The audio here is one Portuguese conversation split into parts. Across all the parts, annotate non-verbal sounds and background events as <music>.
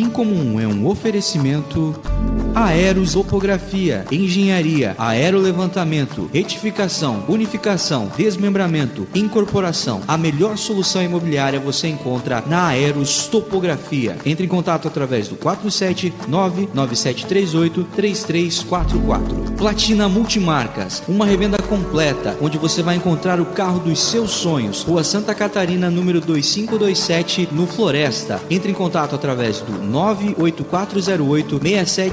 Incomum é um oferecimento Aerosopografia, Engenharia, Aerolevantamento, Retificação, Unificação, Desmembramento, Incorporação. A melhor solução imobiliária você encontra na Aerostopografia. Entre em contato através do 47997383344. Platina Multimarcas, uma revenda completa onde você vai encontrar o carro dos seus sonhos. Rua Santa Catarina, número 2527, no Floresta. Entre em contato através do 98408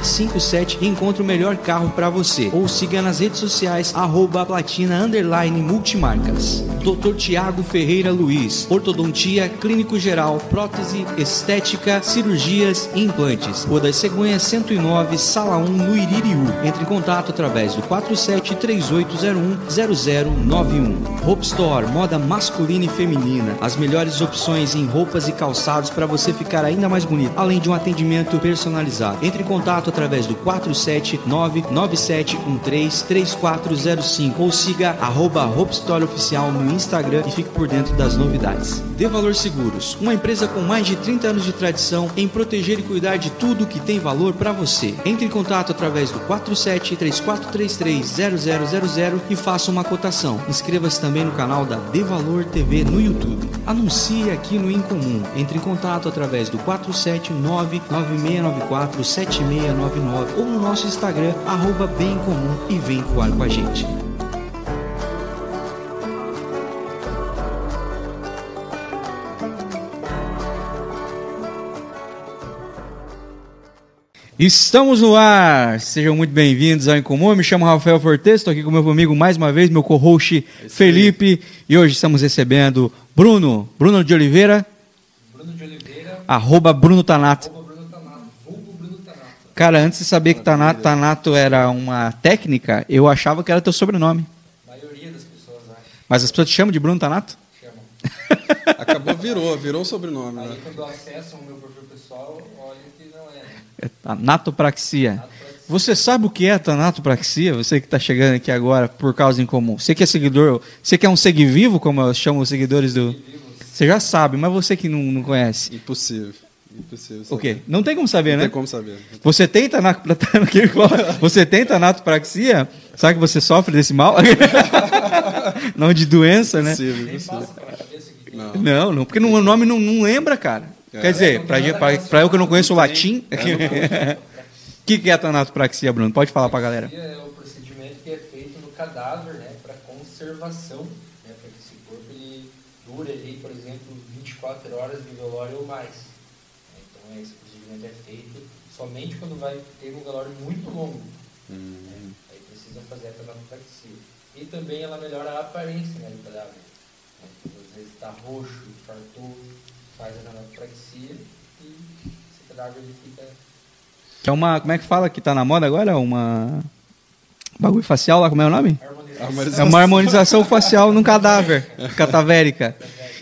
6757 e encontre o melhor carro para você. Ou siga nas redes sociais arroba platina underline multimarcas. Dr. Tiago Ferreira Luiz, ortodontia, clínico geral, prótese, estética, cirurgias e implantes. Rua das Cegonhas 109, sala 1, no Iririú. Entre em contato através do 4738010091. Hope Store, moda masculina e feminina. As melhores opções em roupas e calçados para você ficar ainda mais bonito, além de um atendimento personalizado. Entre em contato através do 47997133405 ou siga arroba Oficial no Instagram e fique por dentro das novidades. De Valor Seguros, uma empresa com mais de 30 anos de tradição em proteger e cuidar de tudo que tem valor para você. Entre em contato através do 4734330000 e faça uma cotação. Inscreva-se também no canal da De Valor TV no YouTube. Anuncie aqui no Incomum. Entre em contato através do 47996947699 ou no nosso Instagram, arroba Bem Comum e vem voar com a gente. Estamos no ar! Sejam muito bem-vindos ao Incomum. Eu me chamo Rafael Fortes, estou aqui com meu amigo mais uma vez, meu co-host Felipe. E hoje estamos recebendo Bruno, Bruno de Oliveira, Bruno de Oliveira, arroba Bruno Tanato. Cara, antes de saber que Tanato, Tanato era uma técnica, eu achava que era teu sobrenome. A maioria das pessoas acha, Mas as pessoas te chamam de Bruno Tanato? chamam. <laughs> Acabou, virou, virou o sobrenome, Aí né? quando acessam o meu perfil pessoal, olha que não é. né? É tanatopraxia. Tanatopraxia. Você sabe o que é tanatopraxia? Você que está chegando aqui agora por causa em comum. Você que é seguidor, você que é um seguivivo, como eu chamo os seguidores do. Você já sabe, mas você que não, não conhece. Impossível. Impossível. O quê? Não tem como saber, Não né? tem como saber. Você tem tanato, <laughs> você tem tanatopraxia? Sabe que você sofre desse mal? <laughs> não de doença, né? Impossível, impossível. Não. Não, não, porque o nome não, não lembra, cara. É. Quer dizer, pra eu que não conheço o latim. O <laughs> que, que é tanatopraxia, Bruno? Pode falar pra galera. é o procedimento que é feito no cadáver, né, para conservação, né, para que esse corpo ele dure ali, por exemplo, 24 horas de velório ou mais. Né. Então esse procedimento é feito somente quando vai ter um velório muito longo. né. Aí precisa fazer a tanatopraxia. E também ela melhora a aparência né, do cadáver. né. Então, Às vezes está roxo, infartou, faz a tanatopraxia e esse cadáver ele fica Que é uma. Como é que fala que tá na moda agora? Uma. Bagulho facial lá, como é o nome? É uma harmonização facial num cadáver. <laughs> Catavérica.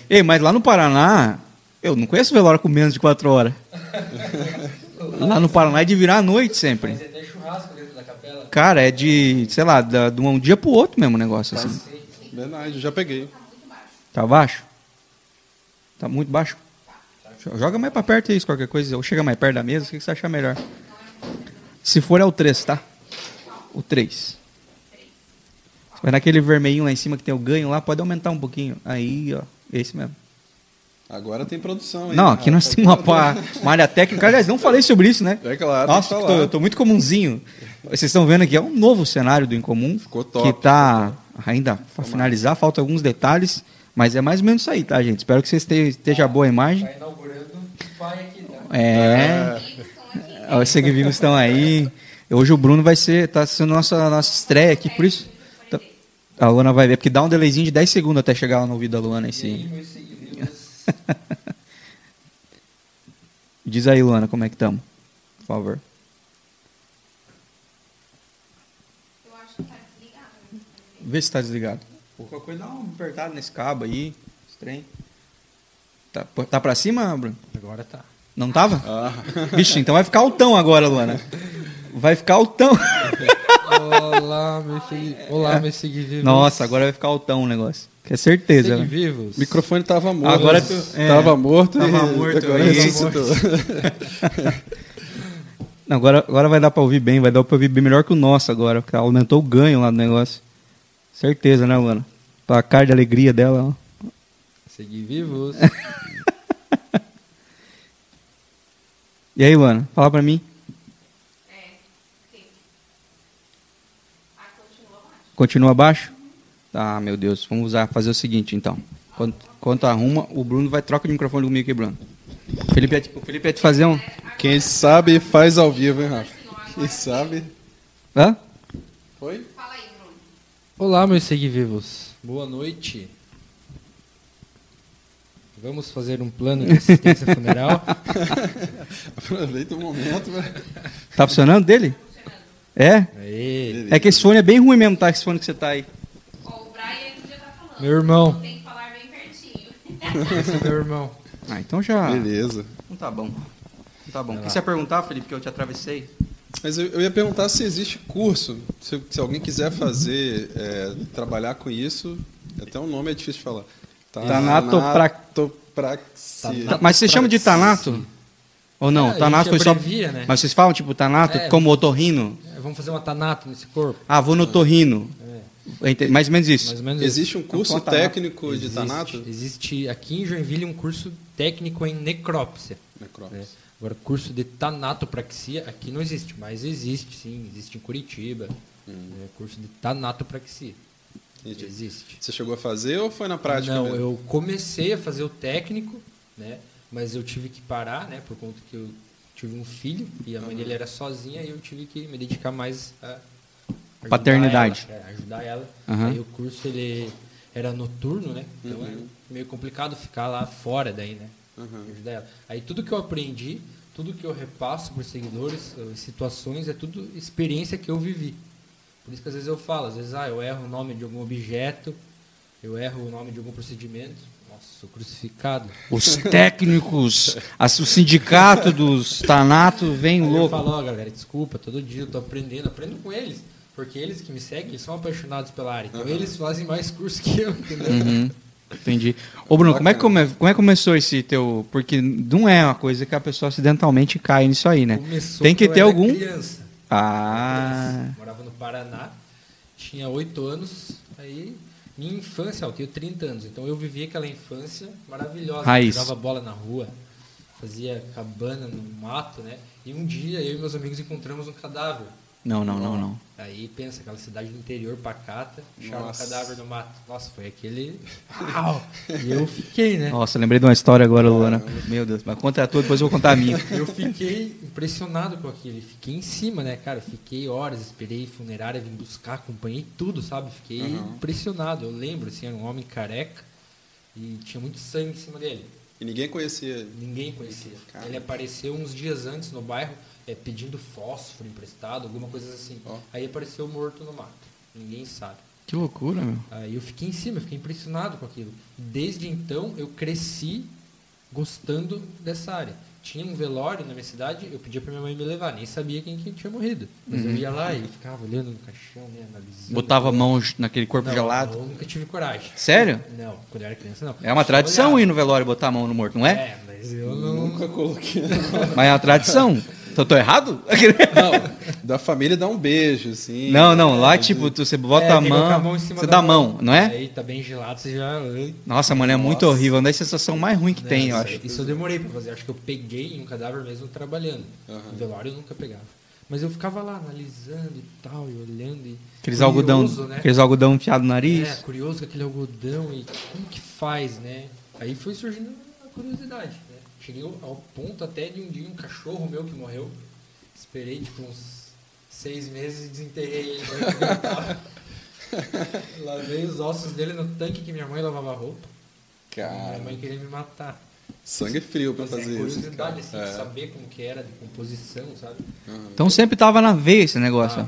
Ei, mas lá no Paraná, eu não conheço velório com menos de quatro horas. <laughs> Lá no Paraná é de virar à noite sempre. Mas é até churrasco dentro da capela. Cara, é de, sei lá, da- de um dia pro outro mesmo o negócio, assim. Verdade, eu já peguei. Tá baixo? Tá muito baixo? Joga mais pra perto isso, qualquer coisa. Ou chega mais perto da mesa, o que você achar melhor? Se for é o 3, tá? O 3. Vai naquele vermelhinho lá em cima que tem o ganho lá, pode aumentar um pouquinho. Aí, ó, esse mesmo. Agora tem produção aí. Não, aqui nós temos uma, uma <laughs> área técnica. Aliás, não falei sobre isso, né? É claro, Nossa, tem que eu falar. tô, eu tô muito comunzinho. Vocês estão vendo aqui, é um novo cenário do Incomum. Ficou top, Que tá ainda para finalizar, faltam alguns detalhes. Mas é mais ou menos isso aí, tá, gente? Espero que vocês este- esteja boa a imagem. Tá inaugurando o pai aqui, né? É. Ó, Os seguidores estão aí. Hoje o Bruno vai ser, tá sendo nossa nossa estreia aqui, por isso. tá- A Luana vai ver, porque dá um delayzinho de 10 segundos até chegar lá no ouvido da Luana esse. <laughs> Diz aí, Luana, como é que estamos? Por favor. Eu acho que tá desligado. né? Vê se tá desligado. Qualquer coisa dá uma apertada nesse cabo aí. Estranho. Tá, tá pra cima, Bruno? Agora tá. Não tava? Ah, Vixe, então vai ficar altão agora, Luana. Vai ficar altão. <laughs> Olá, meu segui... Olá, meu seguivivos. Nossa, agora vai ficar altão o negócio. Que é certeza. né? Seguivivos. O microfone tava morto. Agora tu- é. tava morto Tava e morto agora aí. ressuscitou. Não, agora, agora vai dar pra ouvir bem, vai dar pra ouvir bem melhor que o nosso agora, porque aumentou o ganho lá do negócio. Certeza, né, Luana? Pra cara de alegria dela. ó. Seguivivos. <laughs> E aí, Luana, fala pra mim. É. Sim. Ah, continua baixo. Continua abaixo? Tá, meu Deus. Vamos usar, fazer o seguinte, então. Quando, quando arruma, o Bruno vai trocar de microfone comigo aqui, Bruno. O Felipe, o Felipe ia te fazer um... Quem sabe faz ao vivo, hein, Rafa? Quem sabe. Hã? Foi? Fala aí, Bruno. Olá, meus seguivivos. Boa noite. Vamos fazer um plano de assistência funeral. <laughs> Aproveita o momento. né? Tá funcionando dele? É? Aê. É que esse fone é bem ruim mesmo, tá? Esse fone que você tá aí. Ó, o Brian já tá falando. Meu irmão. Tem que falar bem pertinho. <laughs> Esse é meu irmão. Ah, então já... Beleza. Não tá bom. Não tá bom. O que você ia perguntar, Felipe, que eu te atravessei? Mas eu, eu ia perguntar se existe curso. Se, se alguém quiser fazer, é, trabalhar com isso, até o nome é difícil de falar. Tanatopra- Tanatopraxia. Tá, Mas você chama de Tanato? Ou não? É, tanato foi só. né? Mas vocês falam tipo Tanato É. como otorrino? É, vamos fazer uma tanato nesse corpo. Ah, vou no otorrino. É, Ente- Mais ou menos isso. ou menos isso. Existe um curso Então, Tanato. técnico de Existe, Tanato? existe aqui em Joinville um curso técnico em necrópsia. Necrópsia. né? Agora, curso de tanatopraxia aqui não existe, mas existe sim, existe em Curitiba. né? Curso de tanatopraxia. Entendi. Existe. Você chegou a fazer ou foi na prática? não, mesmo? eu comecei a fazer o técnico, né? Mas eu tive que parar, né? Por conta que eu tive um filho e a mãe dele era sozinha e eu tive que me dedicar mais a ajudar Paternidade. ela, é, ajudar ela. Aham. Aí o curso ele era noturno, né? Então é meio complicado ficar lá fora daí, né? Uhum. Ajudar ela. Aí tudo que eu aprendi, tudo que eu repasso os seguidores, eh, situações, é tudo experiência que eu vivi. Por isso que às vezes eu falo, às vezes ah, eu erro o nome de algum objeto, eu erro o nome de algum procedimento, nossa, sou crucificado. Os técnicos, o sindicato dos Tanato vem Aí eu louco. falo, ó, galera, desculpa, todo dia eu tô aprendendo, aprendo com eles. Porque eles que me seguem são apaixonados pela área. Então eles fazem mais curso que eu, entendeu? Uhum, entendi. Ô Bruno, como é, que come, como é que começou esse teu. Porque não é uma coisa que a pessoa acidentalmente cai nisso aí, né? Começou Tem que ter eu era algum- Criança. Ah. Morava no Paraná, tinha oito anos, aí minha infância, eu tenho 30 anos, então eu vivi aquela infância maravilhosa. Raiz. Jogava bola na rua, fazia cabana no mato, né? E um dia eu e meus amigos encontramos um cadáver. Não, não, não, não. Aí pensa, aquela cidade do interior pacata, um Nossa. cadáver no mato. Nossa, foi aquele. Uau! E eu fiquei, né? Nossa, lembrei de uma história agora, Luana. Meu Deus, mas conta a tua, depois eu vou contar a minha. <laughs> Eu fiquei impressionado com aquilo. Fiquei em cima, né, cara? Fiquei horas, esperei funerária vir buscar, acompanhei tudo, sabe? Fiquei impressionado. Eu lembro, assim, era um homem careca e tinha muito sangue em cima dele. E ninguém conhecia. Ninguém conhecia. Cara. Ele apareceu uns dias antes no bairro é, pedindo fósforo emprestado, alguma coisa assim. Ó. Aí apareceu morto no mato. Ninguém sabe. Que loucura, meu. Aí eu fiquei em cima, eu fiquei impressionado com aquilo. Desde então eu cresci gostando dessa área. Tinha um velório na minha cidade, eu pedia pra minha mãe me levar, nem sabia quem que tinha morrido. Mas eu ia lá e ficava olhando no caixão, né, analisando. Botava a mão naquele corpo Não, gelado. Eu nunca tive coragem. Sério? Não, quando eu era criança não. É uma Só tradição olhava. ir no velório e botar a mão no morto, não é? É, mas eu não. Nunca coloquei. Mas é uma tradição. Então tô errado? <laughs> Não, <laughs> da família dá um beijo, assim. Não, não. Lá, tipo, tu- você bota É, a mão, em cima você dá a mão, não é? Aí tá bem gelado, você já. Nossa, mano, é muito horrível. É uma das sensações mais ruins que tem, eu Nossa, acho. Isso eu demorei pra fazer. Acho que eu peguei um cadáver mesmo trabalhando. No velório eu nunca pegava. Mas eu ficava lá analisando e tal, e olhando. E Aqueles curioso, algodão, né? aqueles algodão enfiado no nariz. É, curioso com aquele algodão e como que faz, né? Aí foi surgindo a curiosidade? Cheguei ao ponto até de um dia um cachorro meu que morreu. Esperei tipo uns seis meses e desenterrei ele. <laughs> Lavei os ossos dele no tanque que minha mãe lavava roupa. Minha Cara, mãe queria me matar. sangue frio pra Mas é fazer isso. curiosidade, assim, É. de saber como que era, de composição, sabe? Então sempre tava na veia esse negócio. Ah,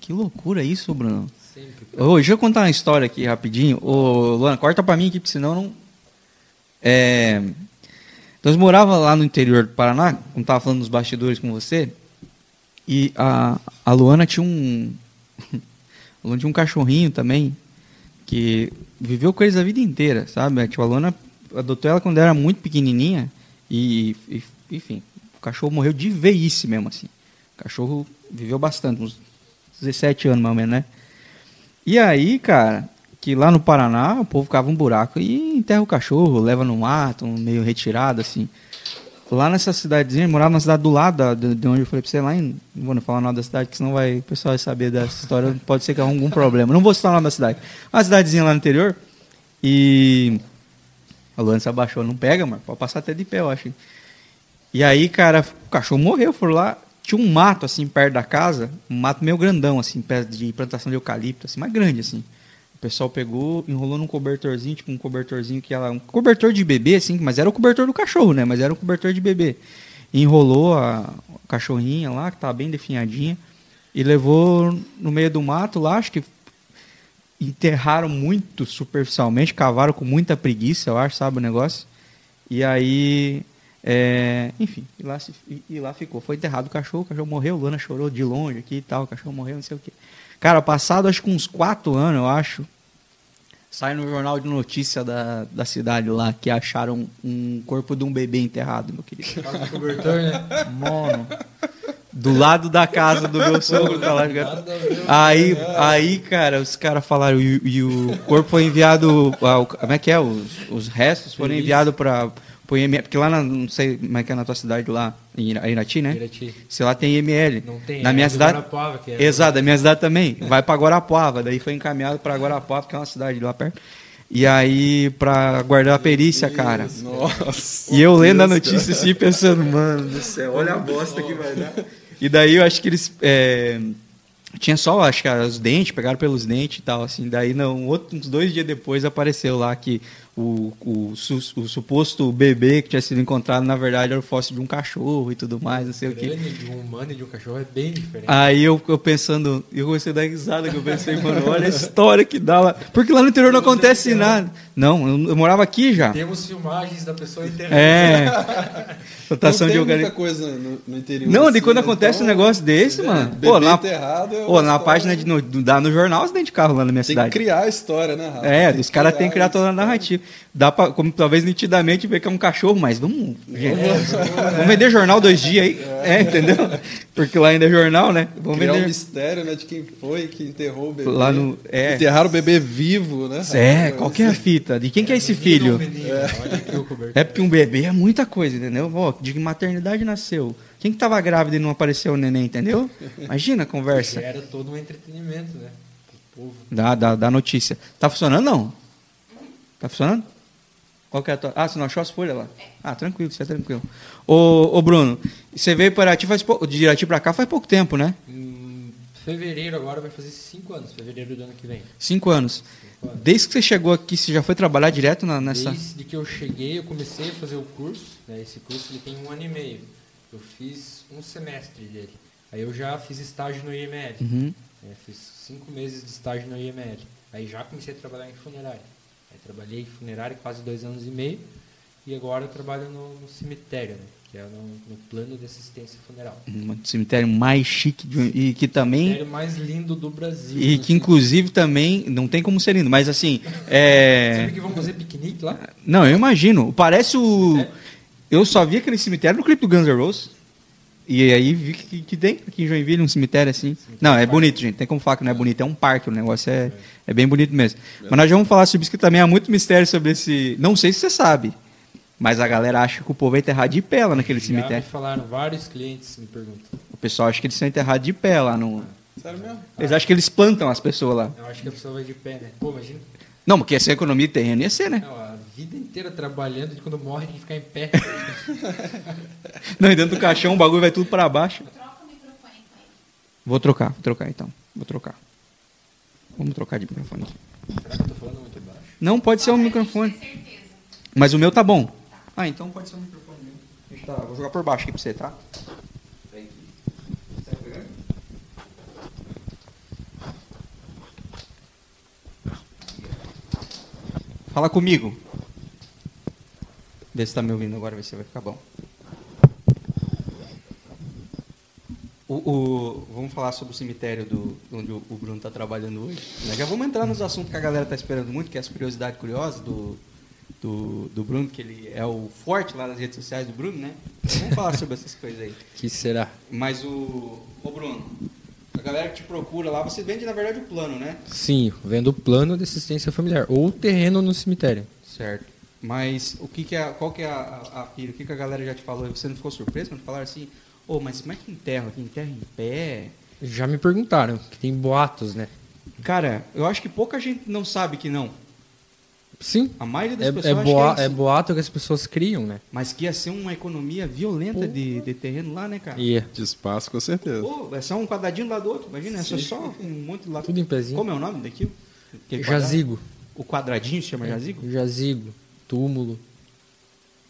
Que loucura isso, Bruno. sempre. Ô, deixa eu contar uma história aqui rapidinho. Ô, Luana, corta pra mim aqui, porque senão não. É... Nós morava lá no interior do Paraná, como tava falando nos bastidores com você, e a, a Luana tinha um, <laughs> A Luana tinha um cachorrinho também, que viveu com eles a vida inteira, sabe? Tipo, a Luana adotou ela quando era muito pequenininha e, e- enfim, o cachorro morreu de veice mesmo, assim. O cachorro viveu bastante, uns 17 anos mais ou menos, né? E aí, cara, que lá no Paraná o povo cava um buraco e enterra o cachorro, leva no mato, meio retirado, assim. Lá nessa cidadezinha, eu morava na cidade do lado de de onde eu falei pra você, lá em. Não vou falar o nome da cidade, que senão vai, o pessoal vai saber dessa história, pode ser que há algum problema. Não vou citar o nome da cidade. Uma cidadezinha lá no interior. E. A Luana se abaixou, não pega, mano. Pode passar até de pé, eu acho. E aí, cara, o cachorro morreu, foram lá. Tinha um mato, assim, perto da casa, um mato meio grandão, assim, perto de plantação de eucalipto, assim, mais grande, assim. O pessoal pegou, enrolou num cobertorzinho, tipo um cobertorzinho que ela. Um cobertor de bebê, assim, mas era o cobertor do cachorro, né? Mas era um cobertor de bebê. Enrolou a, cachorrinha lá, que tava bem definhadinha, e levou no meio do mato lá, acho que enterraram muito superficialmente, cavaram com muita preguiça, eu acho, sabe o negócio? E aí, é, enfim, e lá, e- e lá ficou. Foi enterrado o cachorro, o cachorro morreu, Luana chorou de longe aqui e tal, o cachorro morreu, não sei o quê. Cara, passado acho que uns quatro anos, eu acho, sai no jornal de notícia da, da cidade lá que acharam um corpo de um bebê enterrado, meu querido. Do cobertor, né? Mano, do lado da casa do meu sogro, tá lá. Aí, aí, cara, os caras falaram, e, e o corpo foi enviado. ah, Como é que é? Os, os restos foram enviados para Porque lá, na, não sei como é que é na tua cidade lá, em Ira- Irati, né? Irati. Se lá tem IML. Não tem. Na é minha cidade. Guarapuava, que é- Exato, da minha cidade também. Vai para Guarapuava. Daí foi encaminhado para Guarapuava, que é uma cidade lá perto. E aí, para guardar a perícia, cara. Nossa. E eu lendo a notícia assim, pensando, mano do céu, olha a bosta que vai dar. E daí eu acho que eles. é, tinha só, acho que os dentes, pegaram pelos dentes e tal, assim. Daí, não, outro- uns dois dias depois apareceu lá que o, o, su- o suposto bebê que tinha sido encontrado, na verdade, era o fóssil de um cachorro e tudo mais, não sei o quê. crânio de um humano e de um cachorro é bem diferente. Aí eu, eu pensando, eu comecei a dar risada, que eu pensei, mano, olha a história que dá lá. Porque lá no interior não acontece nada. Não, eu, eu morava aqui já. Temos filmagens da pessoa enterrada. É. <laughs> Plantação não de tem muita eucalipto. coisa no, no interior. Não, de assim, quando né? acontece um Então, negócio desse, mano. Bebê Pô, na, enterrado é pô, na história- página de, no, dá no jornal acidente de carro lá na minha Tem cidade. que criar a história, né, Rafa? É, Tem os caras têm que criar toda a narrativa. Dá pra, como, talvez nitidamente, ver que é um cachorro, mas vamos. gente, vamos vender jornal dois dias aí. É, entendeu? Porque lá ainda é jornal, né? Vamos Criar um vender. mistério, né, de quem foi que enterrou o bebê. Lá no. É, Enterraram o bebê vivo, né? é qual que é a fita? De quem que é esse ou filho? cobertor. É porque um bebê é muita coisa, entendeu? Ó, de que maternidade nasceu? Quem que tava grávida e não apareceu o neném, entendeu? Imagina a conversa. Era todo um entretenimento, né? Da, da, da notícia. Tá funcionando não? Tá funcionando? Qual que é a tua... Ah, você não achou as folhas lá? Ah, tranquilo, você é tranquilo. Ô, ô Bruno, você veio para Irati faz pouco, de Irati pra cá faz pouco tempo, né? Em fevereiro agora vai fazer cinco anos, fevereiro do ano que vem. Cinco anos. Cinco anos. Desde que você chegou aqui, você já foi trabalhar direto na- nessa... Desde que eu cheguei, eu comecei a fazer o curso. Né? Esse curso ele tem um ano e meio. Eu fiz um semestre dele. Aí eu já fiz estágio no IML. Uhum. né? Fiz cinco meses de estágio no IML. Aí já comecei a trabalhar em funerária. Trabalhei em funerária quase dois anos e meio. E agora eu trabalho no, no cemitério, né? que é no, no plano de assistência funeral. Um cemitério mais chique de- e que também... cemitério mais lindo do Brasil. E né? que inclusive também, não tem como ser lindo, mas assim, é... Sabe que vão fazer piquenique lá? Não, eu imagino. Parece o. Eu só vi aquele cemitério no clipe do Guns N' Roses. E aí vi que, que tem aqui em Joinville um cemitério assim. Não, é bonito, gente. Tem como falar que não é bonito. É um parque, o negócio é, é bem bonito mesmo. Mas nós já vamos falar sobre isso, que também há muito mistério sobre esse. Não sei se você sabe. Mas a galera acha que o povo é enterrado de pé lá naquele Já me cemitério. falaram, vários clientes me perguntam. O pessoal acha que eles são enterrados de pé lá no. Sério mesmo? Eles acham que eles plantam as pessoas lá. Eu acho que a pessoa vai de pé, né? Pô, imagina. Não, porque essa economia de terreno ia ser, né? Não, vida inteira trabalhando e quando morre tem que ficar em pé. <laughs> Não, e dentro do caixão o bagulho vai tudo para baixo. Troca o microfone com ele. Vou trocar, vou trocar então. Vou trocar. Vamos trocar de microfone aqui. Será que eu tô falando muito baixo? Não, pode ser um microfone. Mas o meu tá bom. Ah, então pode ser um microfone mesmo. Deixa eu tá- Vou jogar por baixo aqui pra você, tá? Fala comigo. Vê se tá me ouvindo agora, vê se vai ficar bom. O, o- vamos falar sobre o cemitério do, onde o, o Bruno está trabalhando hoje. né? Já vamos entrar nos assuntos que a galera está esperando muito, que é as curiosidades curiosas do, do, do Bruno, que ele é o forte lá nas redes sociais do Bruno, né? Vamos falar sobre essas coisas aí. <laughs> Que será? Mas o. Ô Bruno, a galera que te procura lá, você vende na verdade o plano, né? Sim, vendo o plano de assistência familiar. Ou terreno no cemitério. Certo. Mas o que, que é. Qual que é a, a, a pira? O que, que a galera já te falou? Você não ficou surpreso quando falaram assim, ô, mas como é que enterra aqui? Enterra em pé? Já me perguntaram, que tem boatos, né? Cara, eu acho que pouca gente não sabe que não. Sim. A maioria das É, pessoas é, boa, que é, é isso. boato que as pessoas criam, né? Mas que ia ser uma economia violenta de, de terreno lá, né, cara? E é De espaço, com certeza. Pô, é só um quadradinho lá do outro, imagina, é só, só um monte de lá. tudo em pezinho. Como é o nome daquilo? Quadrado? Jazigo. O quadradinho se chama jazigo? Jazigo. Túmulo.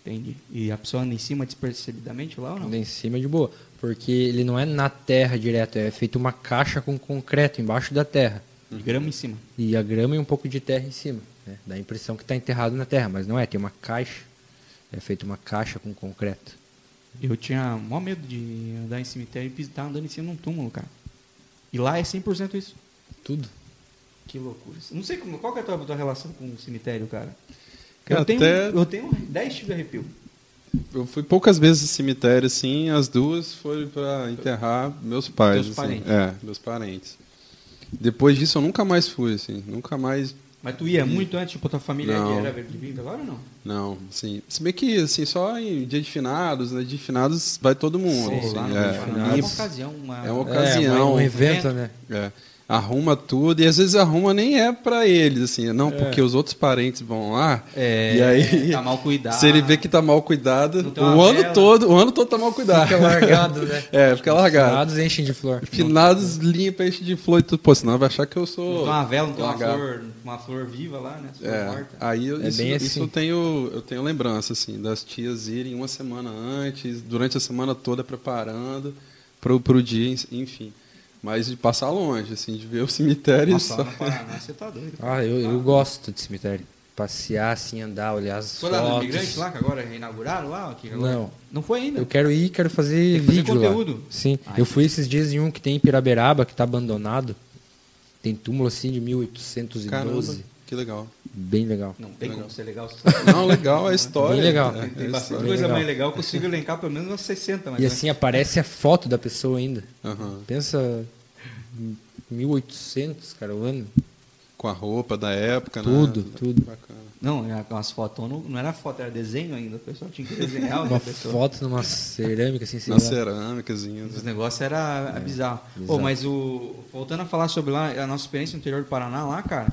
Entendi. E a pessoa anda em cima despercebidamente lá ou não? Lá em cima de boa. Porque ele não é na terra direto, é feito uma caixa com concreto embaixo da terra. E grama em cima. E a grama e um pouco de terra em cima. né? Dá a impressão que está enterrado na terra, mas não é, tem uma caixa. É feito uma caixa com concreto. Eu tinha maior medo de andar em cemitério e estar andando em cima de um túmulo, cara. E lá é 100% isso. Tudo. Que loucura. Não sei como, qual que é a tua, tua relação com o cemitério, cara. Eu tenho, até- eu tenho 10 tipos de arrepio. Eu fui poucas vezes no cemitério, assim, as duas foram para enterrar meus pais. Teus assim. parentes. É, meus parentes. Depois disso eu nunca mais fui, assim, nunca mais. Mas tu ia muito antes, tipo, tua família Não. era de vinda agora ou não? Não, assim. Se bem que, assim, só em dia de finados, né? De finados vai todo mundo. Pô, assim, lá é, é uma ocasião. Uma... é uma É, ocasião. um, um evento, evento. né? É. Arruma tudo, e às vezes arruma nem é pra eles, assim, não, É. porque os outros parentes vão lá, É, e aí, tá mal cuidado. se ele vê que tá mal cuidado, Não o ano vela. todo, o ano todo tá mal cuidado. Fica largado, né? <laughs> É, fica largado. Finados enchem de flor. Finados limpa, enche de flor e tudo. Pô, senão vai achar que eu Não sou. tem uma vela, não tem uma flor, uma flor viva lá, né? Flor É, morta. aí eu- É isso, bem isso assim. eu tenho eu tenho lembrança assim das tias irem uma semana antes, durante a semana toda preparando pro pro dia, enfim. Mas de passar longe, assim, de ver o cemitério e Nossa, só. lá no Paraná você tá doido. Ah, eu, eu gosto de cemitério. Passear, assim, andar, olhar as Foi lá no fotos. Imigrante lá, que agora reinauguraram lá? Que agora... Não. Não foi ainda? Eu quero ir, quero fazer Tem que fazer vídeo conteúdo. lá. Sim. Ai, eu fui esses dias em um que tem em Piraberaba, que tá abandonado. Tem túmulo assim de 1812. Caramba, que legal. Bem legal. Não tem Legal. como ser legal. Não, legal a história. Bem legal. É, Tem, tem é bastante história. coisa legal. mais legal. Eu consigo elencar pelo menos umas 60. Mas E assim aparece a foto da pessoa ainda. Aham. Pensa. em 1800, cara, o ano. Com a roupa da época, Tudo, né? tudo. Bacana. Não, é as fotos não, não era foto, era desenho ainda. O pessoal tinha que desenhar Uma foto numa cerâmica assim, sei Na lá. cerâmicazinha. Os negócios era bizarro. Pô, bizarro. mas o. Voltando a falar sobre lá, a nossa experiência no interior do Paraná, lá, cara,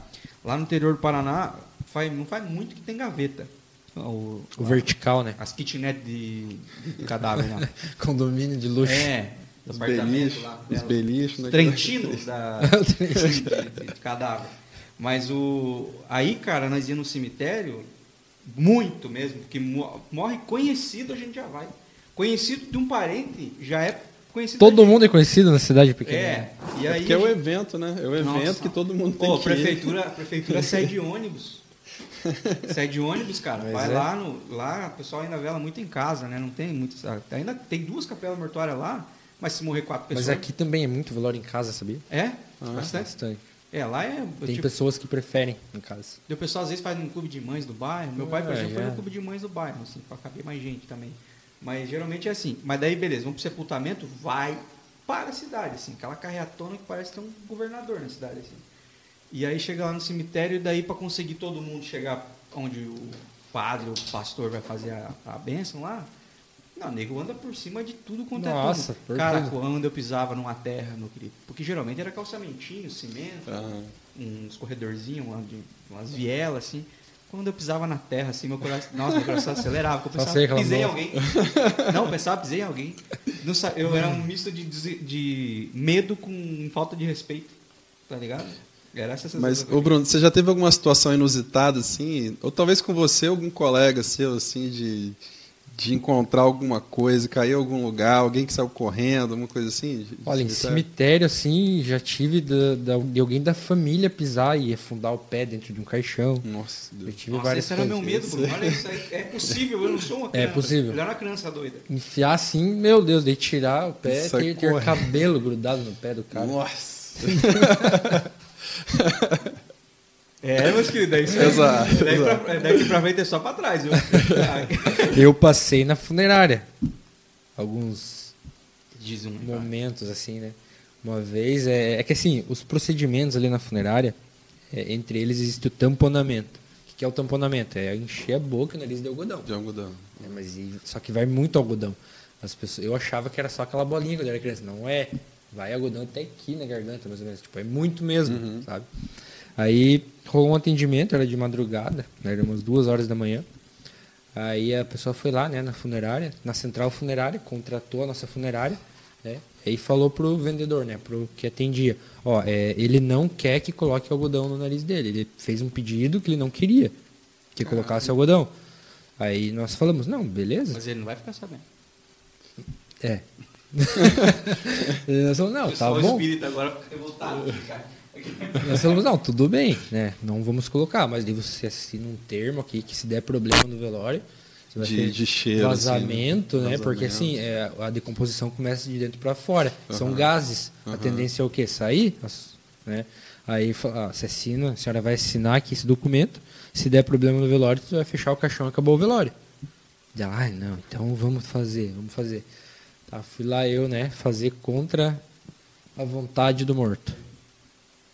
lá no interior do Paraná, faz, não faz muito que tem gaveta. O, O vertical, né? As kitnet de, de cadáver lá. <laughs> Condomínio de luxo. É, Os apartamento beliches, lá. os beliches, né? Trentino da, <laughs> de, de- cadáver. Mas o. Aí, cara, nós ia no cemitério, muito mesmo, porque mo- morre conhecido, a gente já vai. Conhecido de um parente já é conhecido. Todo mundo é conhecido na cidade pequena. É. E aí. Porque é o evento, né? É o evento Nossa. que todo mundo tem Pô, a prefeitura, a <laughs> prefeitura sai de ônibus. Sai de ônibus, cara. Mas Vai é. lá no. Lá o pessoal ainda vela muito em casa, né? Não tem muitos. Ainda tem duas capelas mortuárias lá, mas se morrer quatro pessoas. Mas aqui também é muito velório em casa, sabia? É? Ah, Bastante. Bastante. É, lá é. Tem tipo, pessoas que preferem em casa. o pessoal às vezes faz um clube de mães do bairro. Meu pai, por É, exemplo, foi é. no clube de mães do bairro, assim, pra caber mais gente também. Mas geralmente é assim. Mas daí, beleza, vamos pro sepultamento, vai para a cidade, assim, aquela carreatona que parece ter um governador na cidade, assim. E aí chega lá no cemitério, e daí para conseguir todo mundo chegar onde o padre, o pastor vai fazer a, a bênção lá, não, o nego anda por cima de tudo quanto Nossa, é tudo. Cara, quando eu pisava numa terra, meu querido, porque geralmente era calçamentinho, cimento, Ah, uns corredorzinhos, umas vielas, assim. Quando eu pisava na terra, assim, meu coração, nossa, meu coração acelerava, porque eu pensava, sei pisei em alguém. Não, eu pensava, pisei em alguém. Não eu era um misto de, de, medo com falta de respeito, tá ligado? Era essa sensação. Mas, ô Bruno, você já teve alguma situação inusitada, assim? Ou talvez com você, algum colega seu, assim, de, de encontrar alguma coisa, cair em algum lugar, alguém que saiu correndo, alguma coisa assim? De- Olha, em de- cemitério, assim, já tive da- da- de alguém da família pisar e afundar o pé dentro de um caixão. Nossa, Eu Deus. tive Nossa, várias esse era meu coisas. medo, Bruno. Olha isso aí. É possível, eu não sou uma É criança. possível. Eu era uma criança doida. Enfiar assim, meu Deus, daí tirar o pé, Sai ter, ter cabelo grudado no pé do cara. Nossa. <laughs> É, meus queridos, daí isso Exato, daí exato. pra- daqui pra frente é só pra trás, viu? <laughs> Eu passei na funerária. Alguns Diz um. momentos, assim, né? Uma vez, é, é que assim, os procedimentos ali na funerária, é, entre eles existe o tamponamento. O que é o tamponamento? É encher a boca e o nariz de algodão. De algodão. É, mas e- só que vai muito algodão. As pessoas, eu achava que era só aquela bolinha quando eu era criança. Não é. Vai algodão até aqui na garganta, mais ou menos. Tipo, é muito mesmo, sabe? Aí rolou um atendimento, era de madrugada, né, era umas duas horas da manhã. Aí a pessoa foi lá, né, na funerária, na central funerária, contratou a nossa funerária, né? Aí falou pro vendedor, né, pro que atendia, ó, é, ele não quer que coloque algodão no nariz dele. Ele fez um pedido que ele não queria que colocasse algodão. Aí nós falamos, não, beleza. Mas ele não vai ficar sabendo. É. E <laughs> nós falamos, não, tá bom. espírito agora fica revoltado. cara. <laughs> Nós falamos, não, tudo bem, né? Não vamos colocar, mas daí você assina um termo aqui que se der problema no velório, você vai De- ter de cheiro, vazamento, assim, né? né? Porque assim, é, a decomposição começa de dentro para fora. São gases. A tendência é o quê? Sair, né? Aí ah, você assina, a senhora vai assinar aqui esse documento. Se der problema no velório, você vai fechar o caixão e acabou o velório. Ela, ah, não, então vamos fazer, vamos fazer. Tá, fui lá eu, né, fazer contra a vontade do morto.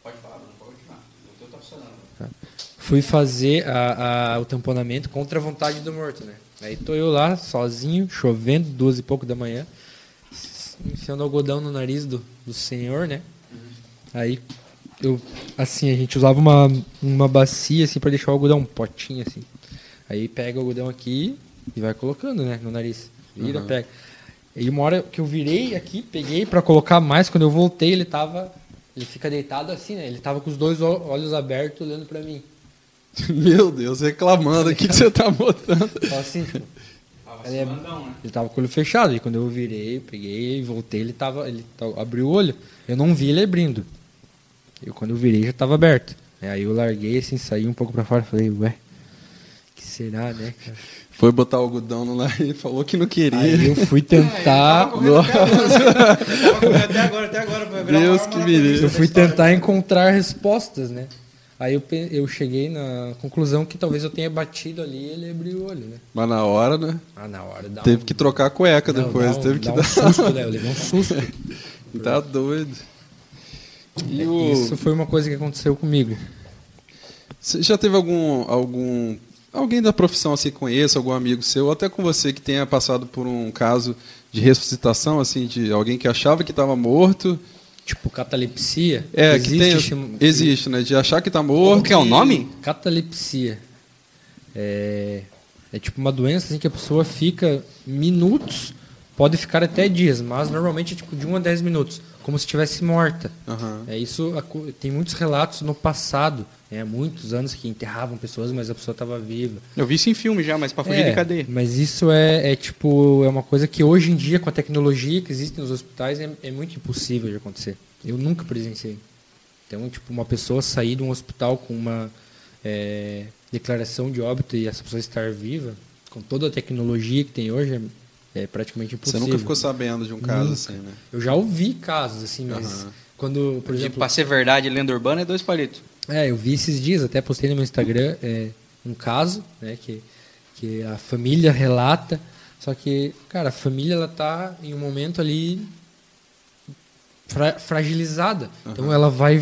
Pode falar, Bruno, pode continuar. O teu tá funcionando. Fui fazer a- a- o tamponamento contra a vontade do morto, né? Aí tô eu lá, sozinho, chovendo, duas e pouco da manhã, enfiando algodão no nariz do, do senhor, né? Aí eu, assim, a gente usava uma, uma bacia assim para deixar o algodão, um potinho assim. Aí pega o algodão aqui e vai colocando, né, no nariz. Vira, pega. E uma hora que eu virei aqui, peguei para colocar mais, quando eu voltei, ele tava. Ele fica deitado assim, né? Ele tava com os dois olhos abertos olhando para mim. <laughs> Meu Deus, reclamando. O que, você tá botando? Só assim, tipo. Ele é- né? Ele tava com o olho fechado. E quando eu virei, peguei e voltei, ele tava. Ele ta- abriu o olho. Eu não vi ele abrindo. Eu quando eu virei já tava aberto. Aí eu larguei assim, saí um pouco pra fora e falei, ué, que será, né, cara? Foi botar o algodão no nariz, falou que não queria. Aí eu fui <laughs> É, tentar. Tava correndo até agora, até agora. Pra virar Deus que me Eu fui tentar encontrar respostas, né? Aí eu, eu cheguei na conclusão que talvez eu tenha batido ali e ele abriu o olho, né? Mas na hora, né? Ah, na hora dá Teve um- que trocar a cueca não, depois. um, teve que dá dar. um <laughs> susto, né? Eu levei um susto. <laughs> Tá doido. E É, o... Isso foi uma coisa que aconteceu comigo. Você já teve algum, algum. Alguém da profissão assim conheça, algum amigo seu, ou até com você que tenha passado por um caso de ressuscitação, assim, de alguém que achava que estava morto. Tipo, catalepsia. É, que tem. Existe, né? De achar que está morto. Como que é o nome? Catalepsia. É, é tipo uma doença assim, que a pessoa fica minutos, pode ficar até dias, mas normalmente é tipo de 1 a 10 minutos, como se estivesse morta. Aham. É isso tem muitos relatos no passado, né, muitos anos que enterravam pessoas, mas a pessoa estava viva. Eu vi isso em filme já, mas pra fugir É, de cadeia. Mas isso é, é tipo é uma coisa que hoje em dia com a tecnologia que existe nos hospitais é, é muito impossível de acontecer. Eu nunca presenciei. Então tipo uma pessoa sair de um hospital com uma é, declaração de óbito e essa pessoa estar viva com toda a tecnologia que tem hoje é, é praticamente Você impossível. nunca ficou sabendo de um caso Nunca. assim, né? Eu já ouvi casos assim, mas Aham. quando por De, exemplo pra ser verdade, lenda urbana é dois palitos. É, eu vi esses dias, até postei no meu Instagram, é, um caso, né, que, que a família relata, só que, cara, a família, ela tá em um momento ali fra- fragilizada. Então ela vai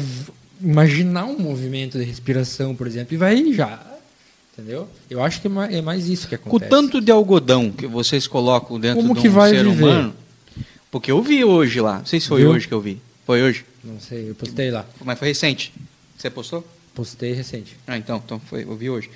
imaginar um movimento de respiração, por exemplo, e vai já, entendeu? Eu acho que é é mais isso que Com o acontece. tanto de algodão que vocês colocam dentro Como de um que vai ser viver? humano. Porque eu vi hoje lá. Não sei se foi Viu? hoje que eu vi. Foi hoje? Não sei, eu postei lá, Mas foi recente. Você postou? postei recente. Ah, então, então foi, eu vi hoje.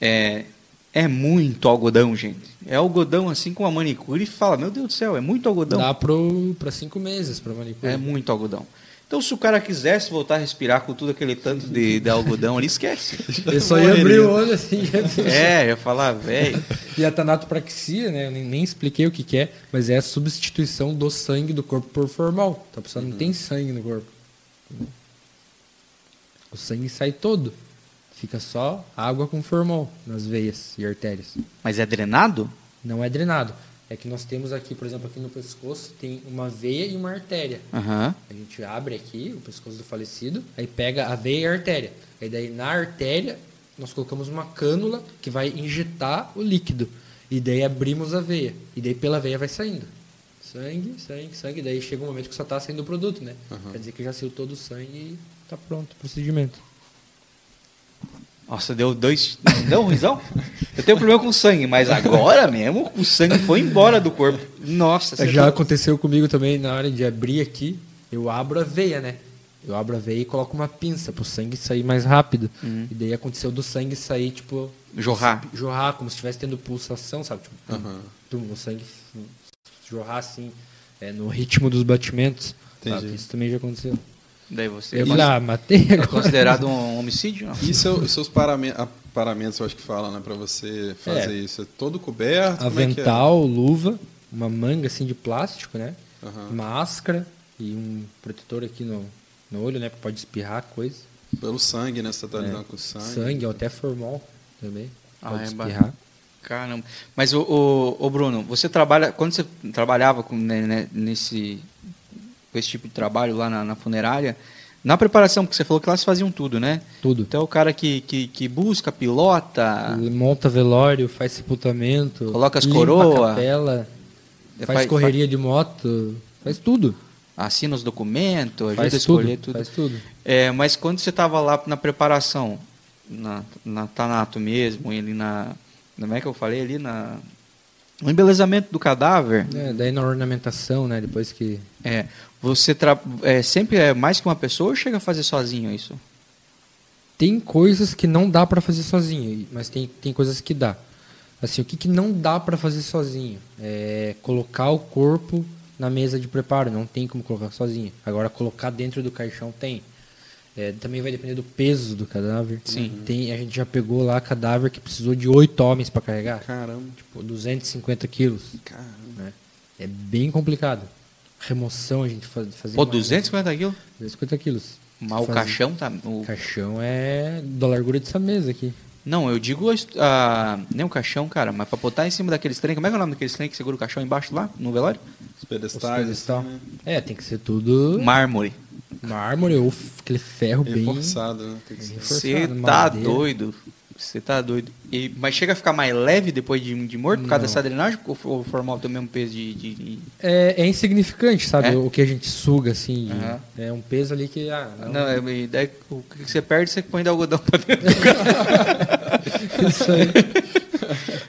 É, é muito algodão, gente. É algodão assim com a manicure e fala, meu Deus do céu, é muito algodão. Dá pro, pra cinco meses, pra manicure. É muito algodão. Então, se o cara quisesse voltar a respirar com tudo aquele tanto de, de algodão ali, esquece. <laughs> Eu só ia abrir o olho assim. já- <laughs> É, ia falar, velho. E a tanatopraxia, né? Eu nem, nem expliquei o que, que é, mas é a substituição do sangue do corpo por formal. Então a pessoa não tem sangue no corpo. O sangue sai todo. Fica só água com formol nas veias e artérias. Mas é drenado? Não é drenado. É que nós temos aqui, por exemplo, aqui no pescoço, tem uma veia e uma artéria. Aham. A gente abre aqui o pescoço do falecido, aí pega a veia e a artéria. Aí daí na artéria nós colocamos uma cânula que vai injetar o líquido. E daí abrimos a veia. E daí pela veia vai saindo. Sangue, sangue, sangue. Daí chega um momento que só está saindo o produto, né? Quer dizer que já saiu todo o sangue e tá pronto o procedimento. Nossa, deu dois. Deu um risão? Eu tenho problema com sangue, mas agora mesmo o sangue foi embora do corpo. Nossa, você Já tá- aconteceu comigo também na hora de abrir aqui. Eu abro a veia, né? Eu abro a veia e coloco uma pinça pro sangue sair mais rápido. E daí aconteceu do sangue sair, tipo. Jorrar. Jorrar, como se estivesse tendo pulsação, sabe? Tipo, Aham. tum, o sangue jorrar assim, é, no ritmo dos batimentos. Isso também já aconteceu. Daí você Eu falei, ah, matei é considerado um homicídio? Não. E seu- seus paramen- a- paramentos, eu acho que fala, né, pra você fazer É. isso? É todo coberto? Como é que é? Avental, luva, uma manga assim de plástico, né? Aham. Máscara e um protetor aqui no, no olho, né? que Pode espirrar coisa. Pelo sangue, né? Você tá lidando É. com sangue. Sangue, ou até formol também. Ah, Pode é espirrar. Caramba. Mas, o, o, Bruno, você trabalha. Quando você trabalhava com, né, né, nesse, com esse tipo de trabalho lá na, na funerária, na preparação, porque você falou que lá se faziam tudo, né? Tudo. Então o cara que, que, que busca, pilota, Ele monta velório, faz sepultamento, Coloca as limpa coroa. a capela, faz, faz- correria de moto, faz tudo. assina os documentos, ajuda Faz a escolher tudo, tudo. faz tudo. É, mas quando você estava lá na preparação, na, na Tanato mesmo, ali na. Como é que eu falei ali? Na, no embelezamento do cadáver, É, daí na ornamentação, né? Depois que. é, você tra é, sempre é mais que uma pessoa ou chega a fazer sozinho isso? Tem coisas que não dá pra fazer sozinho, mas tem, tem coisas que dá. Assim, o que, que não dá pra fazer sozinho? É colocar o corpo na mesa de preparo, não tem como colocar sozinho. Agora, colocar dentro do caixão tem. É, também vai depender do peso do cadáver. Sim. Tem, a gente já pegou lá cadáver que precisou de oito homens pra carregar. Caramba. Tipo, 250 quilos. Caramba. Né? É bem complicado. Remoção a gente faz, fazia. Pô, uma- 250 quilos? 250 quilos. Mas o Fazia- caixão tá. o- caixão é da largura dessa mesa aqui. Não, eu digo a nem o caixão, cara, mas pra botar em cima daqueles trem. Como é que é o nome daqueles trem que segura o caixão embaixo lá, no velório? Os pedestais. Os pedestal. assim, né? É, tem que ser tudo Mármore. Mármore ou aquele ferro bem. Reforçado, né? Tem que ser. Reforçado, Você tá madeira. doido. Você tá doido. E, mas chega a ficar mais leve depois de, de morto por causa Não. dessa drenagem? Ou o formal tem o mesmo peso de. de- de- É, é insignificante, sabe? É? O que a gente suga, assim. Aham. É um peso ali que. Ah, não. Não, é, daí o que você perde, você põe de algodão pra dentro. <laughs> Isso aí. <laughs>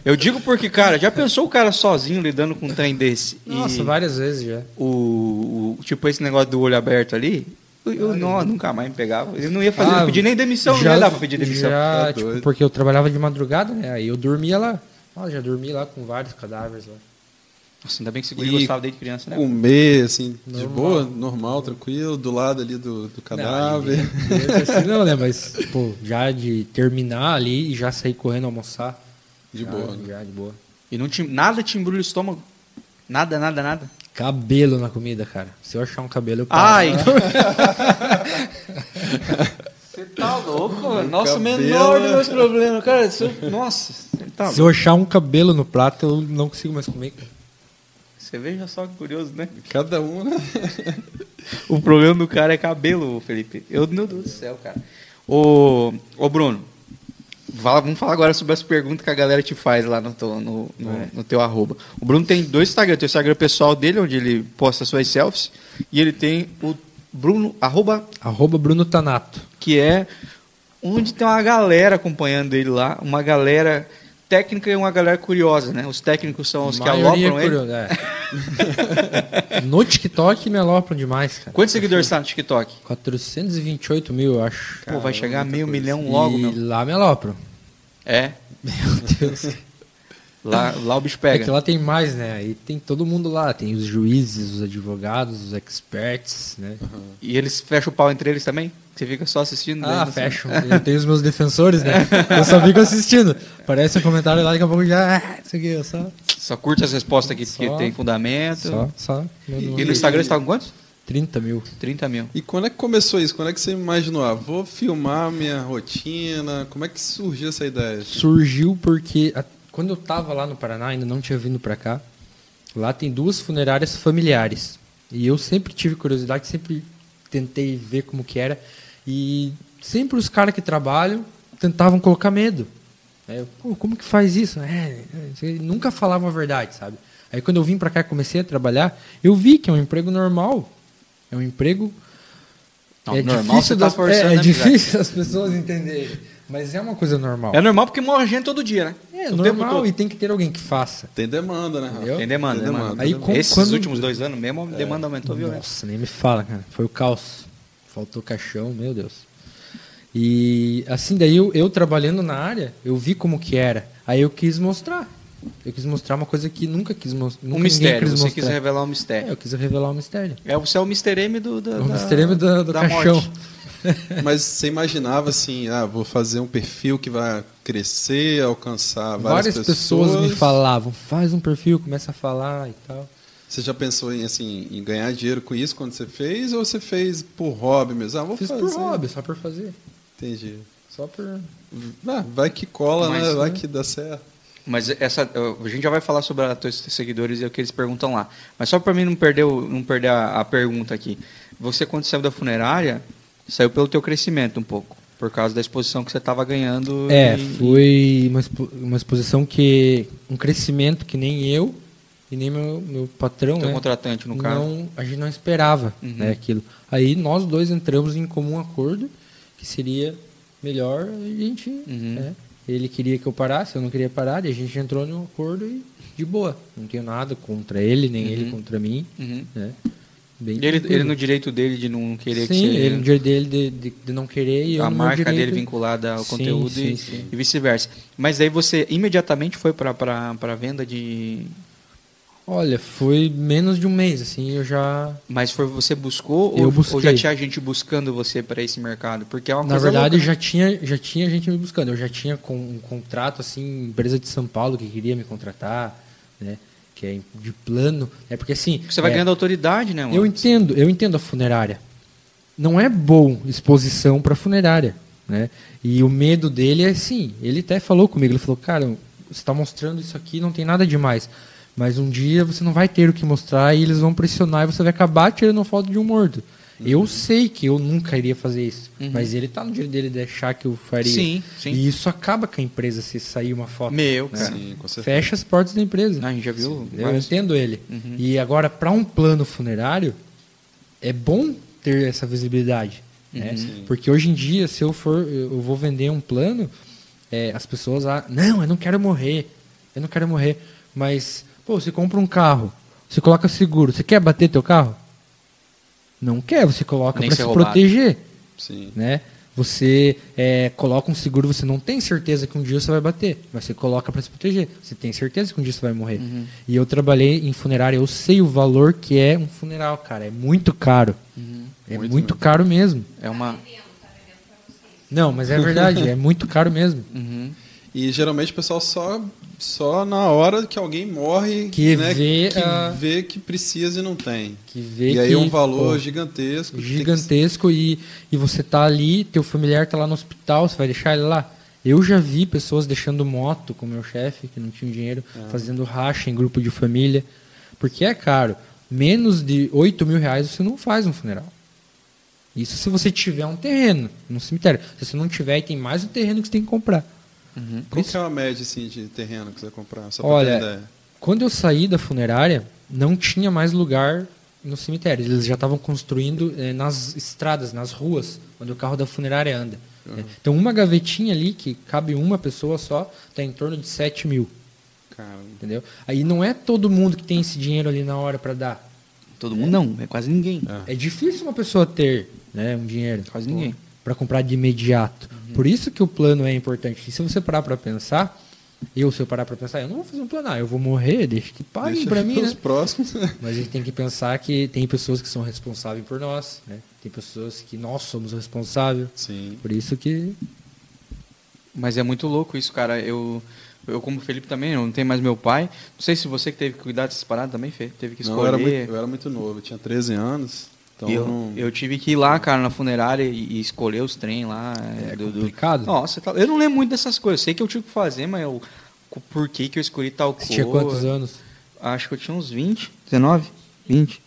Eu digo porque, cara, já pensou o cara sozinho lidando com um trem desse? E Nossa, várias vezes já. o, o- Tipo esse negócio do olho aberto ali. Eu, eu não, nunca mais me pegava. Eu não ia fazer, Ah, não pedir nem demissão, não já- ia dar pra pedir demissão. Já, Tá tipo, porque eu trabalhava de madrugada, né? Aí eu dormia lá. Ah, já dormi lá com vários cadáveres lá. Nossa, ainda bem que E gostava desde criança, né? Comer, assim, de Normal. boa, normal, tranquilo, do lado ali do, do cadáver. Não, ninguém- assim não, né? Mas, pô, já de terminar ali e já sair correndo almoçar. De já, boa. né? Já, de boa. E não te, nada te embrulha o estômago. Nada, nada, nada. Cabelo na comida, cara. Se eu achar um cabelo, eu paro. Ai! <laughs> Você tá louco, mano? Nossa, o cabelo. menor dos meus problemas, cara. se eu- nossa, você tá Se eu achar um cabelo no prato, eu não consigo mais comer. Você veja só que curioso, né? Cada um, né? O problema do cara é cabelo, Felipe. Eu, meu Deus do céu, cara. Ô, ô Bruno, fala- vamos falar agora sobre as perguntas que a galera te faz lá no teu, no, no- É. no teu arroba. O Bruno tem dois Instagram. Tem o Instagram pessoal dele, onde ele posta suas selfies. E ele tem o Bruno, arroba, Arroba Bruno Tanato. que é onde tem uma galera acompanhando ele lá. Uma galera técnica e uma galera curiosa, né? Os técnicos são os que alopram ele. curiosa, é. <laughs> no TikTok me alopram demais, cara. Quantos seguidores está no TikTok? 428 mil, eu acho. Pô, vai chegar a meio muita milhão logo, e meu. lá me alopram. É. <laughs> Meu Deus. Lá, lá o bicho É pega. que lá tem mais, né? Aí tem todo mundo lá. Tem os juízes, os advogados, os experts, né? E eles fecham o pau entre eles também? Você fica só assistindo? Ah, assim? fecham. <laughs> Eu tenho os meus defensores, né? Eu só fico assistindo. Parece um comentário lá, daqui a pouco já... Ah, isso aqui, eu só... Só curte as respostas que, que tem fundamento. Só, só. E, e no Instagram você tá com quantos? 30 mil. 30 mil. E quando é que começou isso? Quando é que você imaginou? Ah, vou filmar minha rotina. Como é que surgiu essa ideia? Surgiu porque quando eu tava lá no Paraná, ainda não tinha vindo pra cá, lá tem duas funerárias familiares. E eu sempre tive curiosidade, sempre tentei ver como que era. E sempre os caras que trabalham tentavam colocar medo. É, Pô, como que faz isso? É, é, nunca falavam a verdade, sabe? Aí quando eu vim pra cá e comecei a trabalhar, eu vi que é um emprego normal. É um emprego Não, é normal difícil tá das, forçando é, é difícil <laughs> as pessoas entenderem, mas é uma coisa normal. É normal porque morre gente todo dia, né? É O normal e tem que ter alguém que faça. Tem demanda, né? Entendeu? Tem demanda, Tem demanda. demanda. Aí, com- Esses quando- últimos dois anos mesmo, a demanda aumentou violento. Nossa, nem me fala, cara. Foi o caos. Faltou caixão, meu Deus. E assim, daí eu, eu trabalhando na área, eu vi como que era. Aí eu quis mostrar. Eu quis mostrar uma coisa que nunca quis mostrar. Um mistério, você quis revelar um mistério. É, eu quis revelar um mistério. É, você é o Mr. M do, da, O da- Mr. M do, do da caixão. morte. <laughs> Mas você imaginava assim, ah, vou fazer um perfil que vai crescer, alcançar várias, Várias pessoas. pessoas me falavam, faz um perfil, começa a falar e tal. Você já pensou em assim, em ganhar dinheiro com isso quando você fez ou você fez por hobby mesmo? Ah, vou Fiz fazer. por hobby, só por fazer. Entendi. Só por. Ah, vai que cola, Mas, né? Vai né? que dá certo. Mas essa, a gente já vai falar sobre os teus seguidores e o que eles perguntam lá. Mas só para mim não perder, não perder a, a pergunta aqui. Você, quando saiu da funerária, saiu pelo teu crescimento um pouco. Por causa da exposição que você estava ganhando. É, e- foi uma, expo- uma exposição que. um crescimento que nem eu e nem meu, meu patrão, Teu né? contratante, no caso. a gente não esperava Uhum. né, aquilo. Aí nós dois entramos em comum acordo que seria melhor a gente. Uhum. né, ele queria que eu parasse, eu não queria parar, e a gente entrou no acordo e de boa. Não tenho nada contra ele, nem Uhum. ele contra mim. Uhum. Né? Bem E ele, ele no direito dele de não querer Sim, que você... ele no direito dele de, de, de não querer e eu a marca direito- dele vinculada ao Sim, conteúdo sim, e, e vice-versa. Mas daí você imediatamente foi para a venda de... Olha, foi menos de um mês, assim, eu já. Mas foi você buscou Eu ou, busquei. ou já tinha gente buscando você para esse mercado? Porque é uma Na coisa verdade, louca, né? já tinha, já tinha gente me buscando. Eu já tinha com, um contrato, assim, empresa de São Paulo que queria me contratar, né? Que é de plano. É porque assim. Você vai é, ganhando autoridade, né? Eu mano? entendo, eu entendo a funerária. Não é bom exposição para funerária, né? E o medo dele é assim. Ele até falou comigo. Ele falou, cara, você está mostrando isso aqui, não tem nada demais. Mas um dia você não vai ter o que mostrar e eles vão pressionar e você vai acabar tirando foto de um morto. Eu sei que eu nunca iria fazer isso, Uhum. mas ele tá no direito dele de achar que eu faria. Sim, sim. E isso acaba com a empresa se sair uma foto. Meu, né? cara. Sim, com certeza. Fecha as portas da empresa. A gente já viu Eu vários- entendo ele. Uhum. E agora, para um plano funerário, é bom ter essa visibilidade. Né? Uhum. Sim. Porque hoje em dia, se eu for, eu vou vender um plano, é, as pessoas, ah, não, eu não quero morrer, eu não quero morrer. Mas, pô, você compra um carro, você coloca seguro, você quer bater teu carro? Não quer, você coloca para se roubado. proteger Sim. né? Você é, coloca um seguro, você não tem certeza que um dia você vai bater, mas você coloca para se proteger. Você tem certeza que um dia você vai morrer. Uhum. E eu trabalhei em funerária, eu sei o valor que é um funeral, cara. É muito caro. Uhum. É Muito muito, mesmo. caro mesmo. É uma... Não, mas é verdade, é muito caro mesmo. Uhum. E geralmente o pessoal só, só na hora que alguém morre Que né, vê que, a- vê que precisa e não tem. Que vê e aí que, é um valor pô, gigantesco. tem que- gigantesco e, e você tá ali, teu familiar tá lá no hospital, você vai deixar ele lá. Eu já vi pessoas deixando moto com meu chefe, que não tinha dinheiro, fazendo racha em grupo de família, porque é caro. Menos de 8 mil reais você não faz um funeral. Isso se você tiver um terreno no cemitério. Se você não tiver, tem mais um terreno que você tem que comprar. Uhum. Qual que é a média assim, de terreno que você vai comprar? Só Olha, ter ideia. Quando eu saí da funerária, não tinha mais lugar no cemitério. Eles já estavam construindo eh, nas estradas, nas ruas, onde o carro da funerária anda. né? Então, uma gavetinha ali, que cabe uma pessoa só, está em torno de 7 mil. Cara, Entendeu? Aí não é todo mundo que tem esse dinheiro ali na hora para dar. Todo mundo não, é quase ninguém. É. É difícil uma pessoa ter né, um dinheiro. Quase ninguém. Para comprar de imediato. Por isso que o plano é importante. E se você parar para pensar, Eu, se eu parar pra pensar, eu não vou fazer um plano, ah, eu vou morrer, deixa que paguem pra <laughs> mim, os né? próximos. <laughs> Mas a gente tem que pensar que tem pessoas que são responsáveis por nós, né? Tem pessoas que nós somos responsáveis. Sim. Por isso que Mas é muito louco isso, cara. Eu, eu como Felipe também, eu não tenho mais meu pai. Não sei se você que teve que cuidar dessas paradas também, Fê. Teve que Não, escolher. eu, era muito, eu era muito novo, eu tinha 13 anos. Então eu, não- eu tive que ir lá, cara, na funerária e, e escolher os trem lá. é do- do- complicado. Nossa, tá- eu não lembro muito dessas coisas. Eu sei que eu tive que fazer, mas eu, o porquê que eu escolhi tal Você cor. tinha quantos anos? Acho que eu tinha uns 20, 19, 20.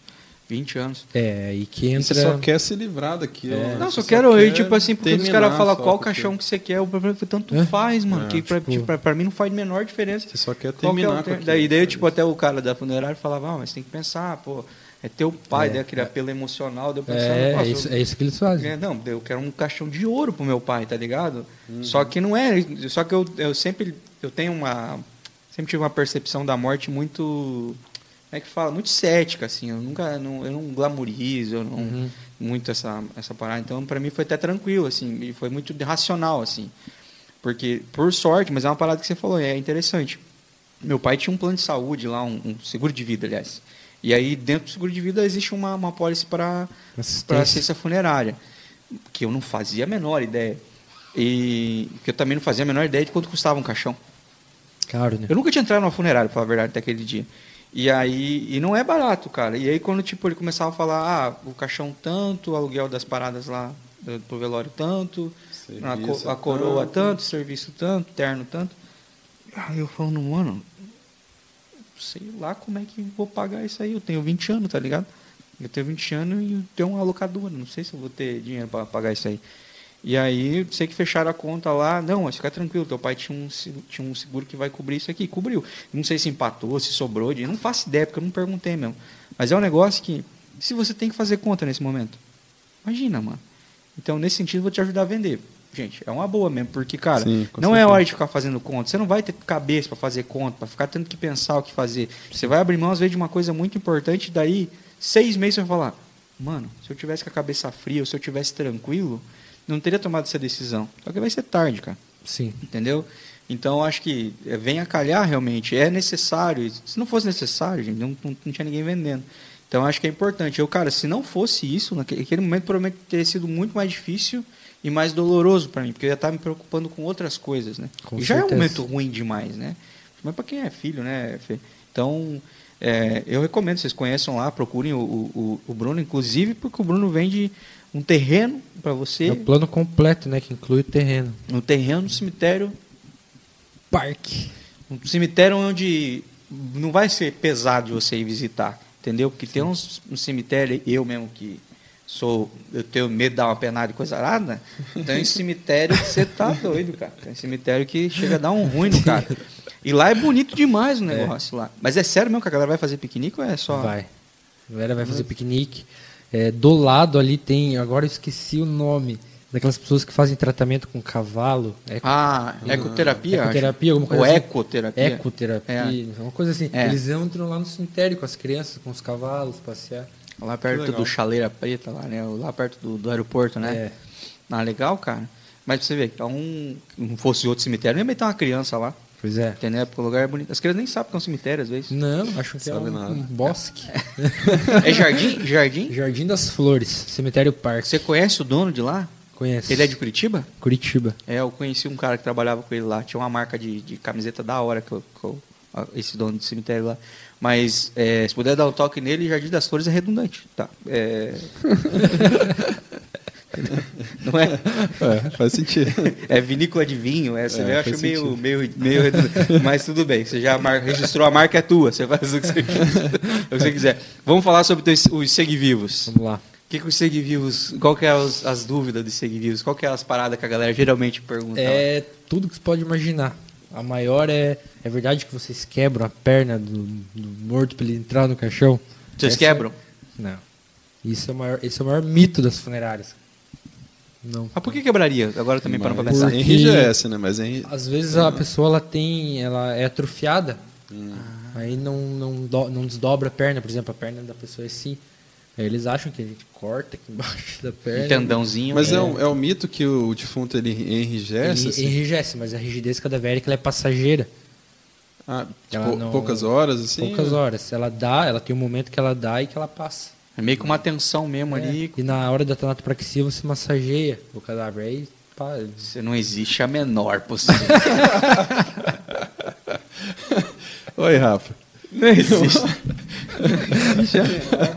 20 anos. É, aí que E entra. Você só quer se livrar daquilo. É. né? Não, Você só quero ir, quer tipo assim, porque os caras falam só, qual porque caixão que você quer, o problema é que tanto É? faz, mano. É, que pra, tipo- tipo, pra, pra mim não faz a menor diferença. Você só quer Qual que é terminar o. Daí, daí, tipo, até o cara da funerária falava, ah, mas tem que pensar, pô, é teu pai, É. aquele apelo emocional, deu pensando, É, é isso, é isso que eles fazem. é, não, eu quero um caixão de ouro pro meu pai, tá ligado? Uhum. Só que não é, só que eu, eu sempre, eu tenho uma, sempre tive uma percepção da morte muito, como é que fala, muito cética, assim, eu nunca, não, eu não glamorizo, eu não, Uhum. muito essa, essa parada, então pra mim foi até tranquilo, assim, e foi muito racional, assim, porque, por sorte, mas é uma parada que você falou, é interessante, meu pai tinha um plano de saúde lá, um, um seguro de vida, aliás, e aí dentro do seguro de vida existe uma, uma pólice para para Assistência. assistência funerária, que eu não fazia a menor ideia. E que eu também não fazia a menor ideia de quanto custava um caixão. Caro, né? Eu nunca tinha entrado numa funerária, falar a verdade, até aquele dia. E aí, e não é barato, cara. E aí quando tipo ele começava a falar, ah, o caixão tanto, o aluguel das paradas lá do, pro velório tanto, a, co- a coroa tanto. tanto, serviço tanto, terno tanto. Aí eu falando, mano, sei lá como é que vou pagar isso aí. Eu tenho 20 anos, tá ligado? Eu tenho 20 anos e tenho uma locadora. Não sei se eu vou ter dinheiro para pagar isso aí. E aí, sei que fecharam a conta lá. Não, mas fica tranquilo, teu pai tinha um, tinha um seguro que vai cobrir isso aqui. Cobriu. Não sei se empatou, se sobrou. Não faço ideia, porque eu não perguntei mesmo. Mas é um negócio que, se você tem que fazer conta nesse momento, imagina, mano. Então, nesse sentido, vou te ajudar a vender. Gente, é uma boa mesmo, porque, cara, Sim, não é certeza. hora de ficar fazendo conta. Você não vai ter cabeça para fazer conta, para ficar tendo que pensar o que fazer. Você vai abrir mão, às vezes, de uma coisa muito importante, daí, seis meses você vai falar, mano, se eu tivesse com a cabeça fria, ou se eu tivesse tranquilo, não teria tomado essa decisão. Só que vai ser tarde, cara. Sim. Entendeu? Então, acho que é, vem a calhar realmente. É necessário. Se não fosse necessário, gente, não, não, não tinha ninguém vendendo. Então, acho que é importante. Eu, cara, se não fosse isso, naquele naquele momento provavelmente teria sido muito mais difícil e mais doloroso para mim, porque eu ia estar me preocupando com outras coisas, né? Com e já é um certeza. momento ruim demais, né? Mas para quem é filho, né, Fê? Então, é, eu recomendo, vocês conheçam lá, procurem o, o, o Bruno, inclusive porque o Bruno vende um terreno para você, É o plano completo, né? Que inclui o terreno. um terreno no cemitério Parque. um cemitério onde não vai ser pesado de você ir visitar, entendeu? Porque tem uns um cemitério, eu mesmo que sou, eu tenho medo de dar uma penada e coisa arada, tem cemitério que você tá doido, cara. Tem cemitério que chega a dar um ruim no cara. E lá é bonito demais o negócio lá. Mas é sério mesmo que a galera vai fazer piquenique ou é só... Vai. A galera vai fazer piquenique. É, do lado ali tem, agora eu esqueci o nome, daquelas pessoas que fazem tratamento com cavalo. Eco, Ah, ecoterapia? acho. Ecoterapia, alguma coisa Ou assim. ecoterapia. ecoterapia, uma coisa assim. É. Eles entram lá no cemitério com as crianças, com os cavalos, passear. Lá perto do Chaleira Preta, lá, né? Lá perto do, do aeroporto, né? É. Ah, legal, cara. Mas pra você ver, então, não fosse outro cemitério, não ia meter uma criança lá. Pois é. Entendeu? Porque o lugar é bonito. As crianças nem sabem que é um cemitério, às vezes. Não, acho que é Sabe um, nada. um bosque. <laughs> É jardim? Jardim? Jardim das Flores, Cemitério Parque. Você conhece o dono de lá? Conhece? Ele é de Curitiba? Curitiba. É, eu conheci um cara que trabalhava com ele lá. Tinha uma marca de, de camiseta da hora, que eu, que eu- esse dono de cemitério lá. Mas é, se puder dar um toque nele, Jardim das Flores é redundante. Tá. É... <laughs> Não é? É, faz sentido. É vinícola de vinho, é, você É, vê, eu acho meio, meio, meio redundante. Mas tudo bem, você já mar- registrou a marca é tua, você faz o que você, o que você quiser. Vamos falar sobre os, os segue-vivos. Vamos lá. O que, que os segue-vivos, qual que é os- as dúvidas dos segue-vivos? Qual que é as paradas que a galera geralmente pergunta? lá? É tudo que você pode imaginar. A maior é. É verdade que vocês quebram a perna do, do morto pra ele entrar no caixão? Vocês Essa- quebram? Não. Isso é o maior, esse é o maior mito das funerárias. Não. Mas por que quebraria? Agora também para Mas pensar. Porque- enrijece, né? Mas enri... Às vezes a pessoa ela tem. Ela é atrofiada. Hum. Aí não, não, do- não desdobra a perna, por exemplo, a perna da pessoa é assim. Aí eles acham que a gente corta aqui embaixo da perna. Um tendãozinho. Mas é, é. um, é um mito que o defunto ele enrijece? Ele assim? enrijece, mas a rigidez cadavérica ela é passageira. Ah, Ela pou- não- poucas horas, assim? Poucas horas. Ela dá, ela tem um momento que ela dá e que ela passa. É meio que uma tensão mesmo ali. E na hora da tanatopraxia você massageia o cadáver. Aí, pá, Você não existe a menor possibilidade. <laughs> Oi, Rafa. Não existe. <laughs> Não existe a menor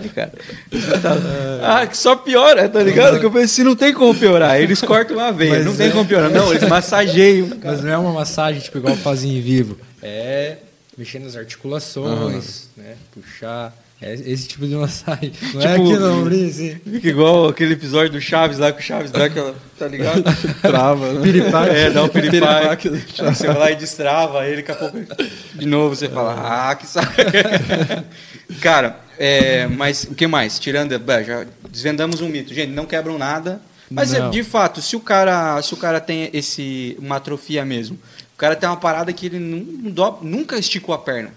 possibilidade, cara. <laughs> Ah, que só piora, tá ligado? Que eu pensei, não tem como piorar. Eles cortam uma veia, Mas não tem é. como piorar. Não, eles <laughs> massageiam. Mas não é uma massagem tipo igual fazem em vivo. É mexer nas articulações, né? Puxar. É esse tipo de massagem. Não é Tipo- aqui no ombrinho, assim. Fica igual aquele episódio do Chaves lá, que o Chaves dá aquela, tá ligado? <laughs> Trava, né? Piripaque. É, dá um piripaque. Piripaque. Você vai lá e destrava ele, daqui a pouco de novo você fala, ah, que saco. Cara, é, mas o que mais? Tirando, bem, já desvendamos um mito. Gente, não quebram nada. Mas é, Não. de fato, se o cara, se o cara tem esse uma atrofia mesmo, o cara tem uma parada que ele não, nunca esticou a perna.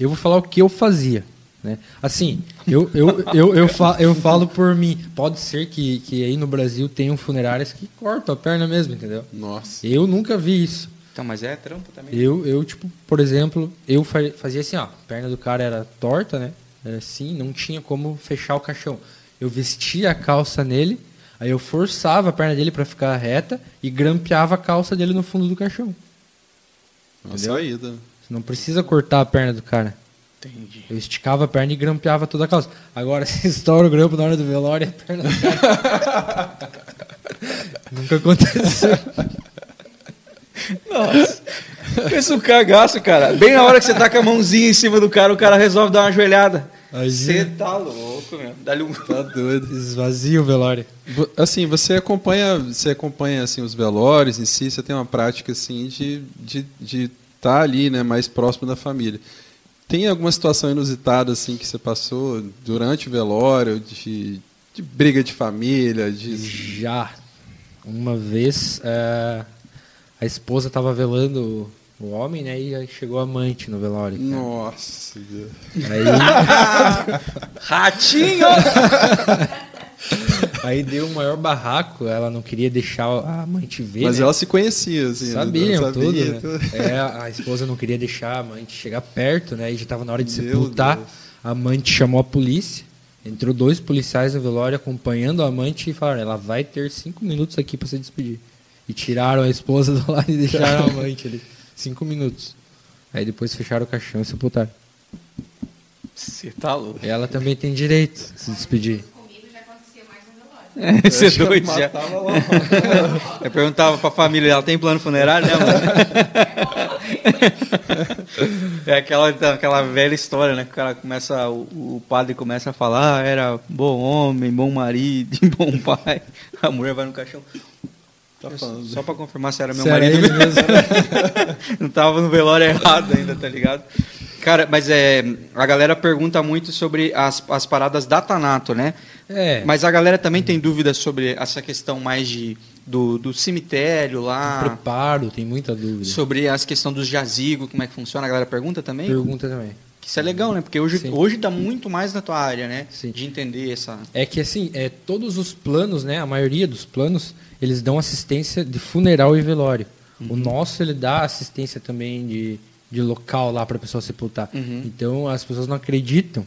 Eu vou falar o que eu fazia. Né? Assim, eu, eu, eu, eu, fa- eu falo por mim. Pode ser que, que aí no Brasil tenham funerárias que cortam a perna mesmo, entendeu? Nossa. Eu nunca vi isso. Então, mas é trampo também. Eu, eu tipo, por exemplo, eu fa- fazia assim, ó, a perna do cara era torta, né? Era assim, não tinha como fechar o caixão. Eu vestia a calça nele, aí eu forçava a perna dele para ficar reta e grampeava a calça dele no fundo do caixão. Uma saída. Você não precisa cortar a perna do cara. Entendi. Eu esticava a perna e grampeava toda a calça. Agora, <laughs> se estoura o grampo na hora do velório, a perna do cara... <laughs> Nunca aconteceu. Nossa. Pensa um cagaço, cara. Bem na hora que você tá com a mãozinha em cima do cara, o cara resolve dar uma joelhada. Você tá louco, meu. Dá-lhe um. Tá doido. Esvazia o velório. Assim, você acompanha, você acompanha assim os velórios em si, você tem uma prática assim de de de estar ali, né, mais próximo da família. Tem alguma situação inusitada assim que você passou durante o velório, de, de briga de família, de Já. Uma vez eh, a esposa estava velando o, o homem, né? E aí chegou a amante no velório. cara. Nossa, Deus. Aí, <laughs> Ratinho! <laughs> aí deu um maior barraco, ela não queria deixar a amante ver. Mas né? ela se conhecia, assim. né? Sabiam Ela tudo, sabia né? tudo. É, a esposa não queria deixar a amante chegar perto, né? E já estava na hora de Meu sepultar. Deus. A amante chamou a polícia. Entrou dois policiais no velório acompanhando a amante e falaram: ela vai ter cinco minutos aqui para se despedir. E tiraram a esposa do lado e deixaram a amante ali. Cinco minutos. Aí depois fecharam o caixão e sepultaram. Você tá louco. E ela também tem direito de se despedir. Comigo já aconteceu mais no velório. Você é doido já. Eu perguntava pra família, ela tem plano funerário, né, mano? <laughs> É aquela, aquela velha história, né? Que o cara começa, o, o padre começa a falar, ah, era bom homem, bom marido, <laughs> bom pai. A mulher vai no caixão. Tá falando. Só pra confirmar se era meu Se era marido ele mesmo. <laughs> Não tava no velório errado ainda, tá ligado? Cara, mas é. A galera pergunta muito sobre as, as paradas da Tanato, né? É. Mas a galera também tem dúvidas sobre essa questão mais de, do, do cemitério lá. Preparo, tem muita dúvida. Sobre as questão dos jazigos, como é que funciona? A galera pergunta também? Pergunta também. Que isso é legal, né? Porque hoje, Sim. hoje tá muito mais na tua área, né? Sim. De entender essa. É que assim, é, todos os planos, né, a maioria dos planos, eles dão assistência de funeral e velório. O nosso ele dá assistência também de, de local lá para a pessoa sepultar. Uhum. Então as pessoas não acreditam,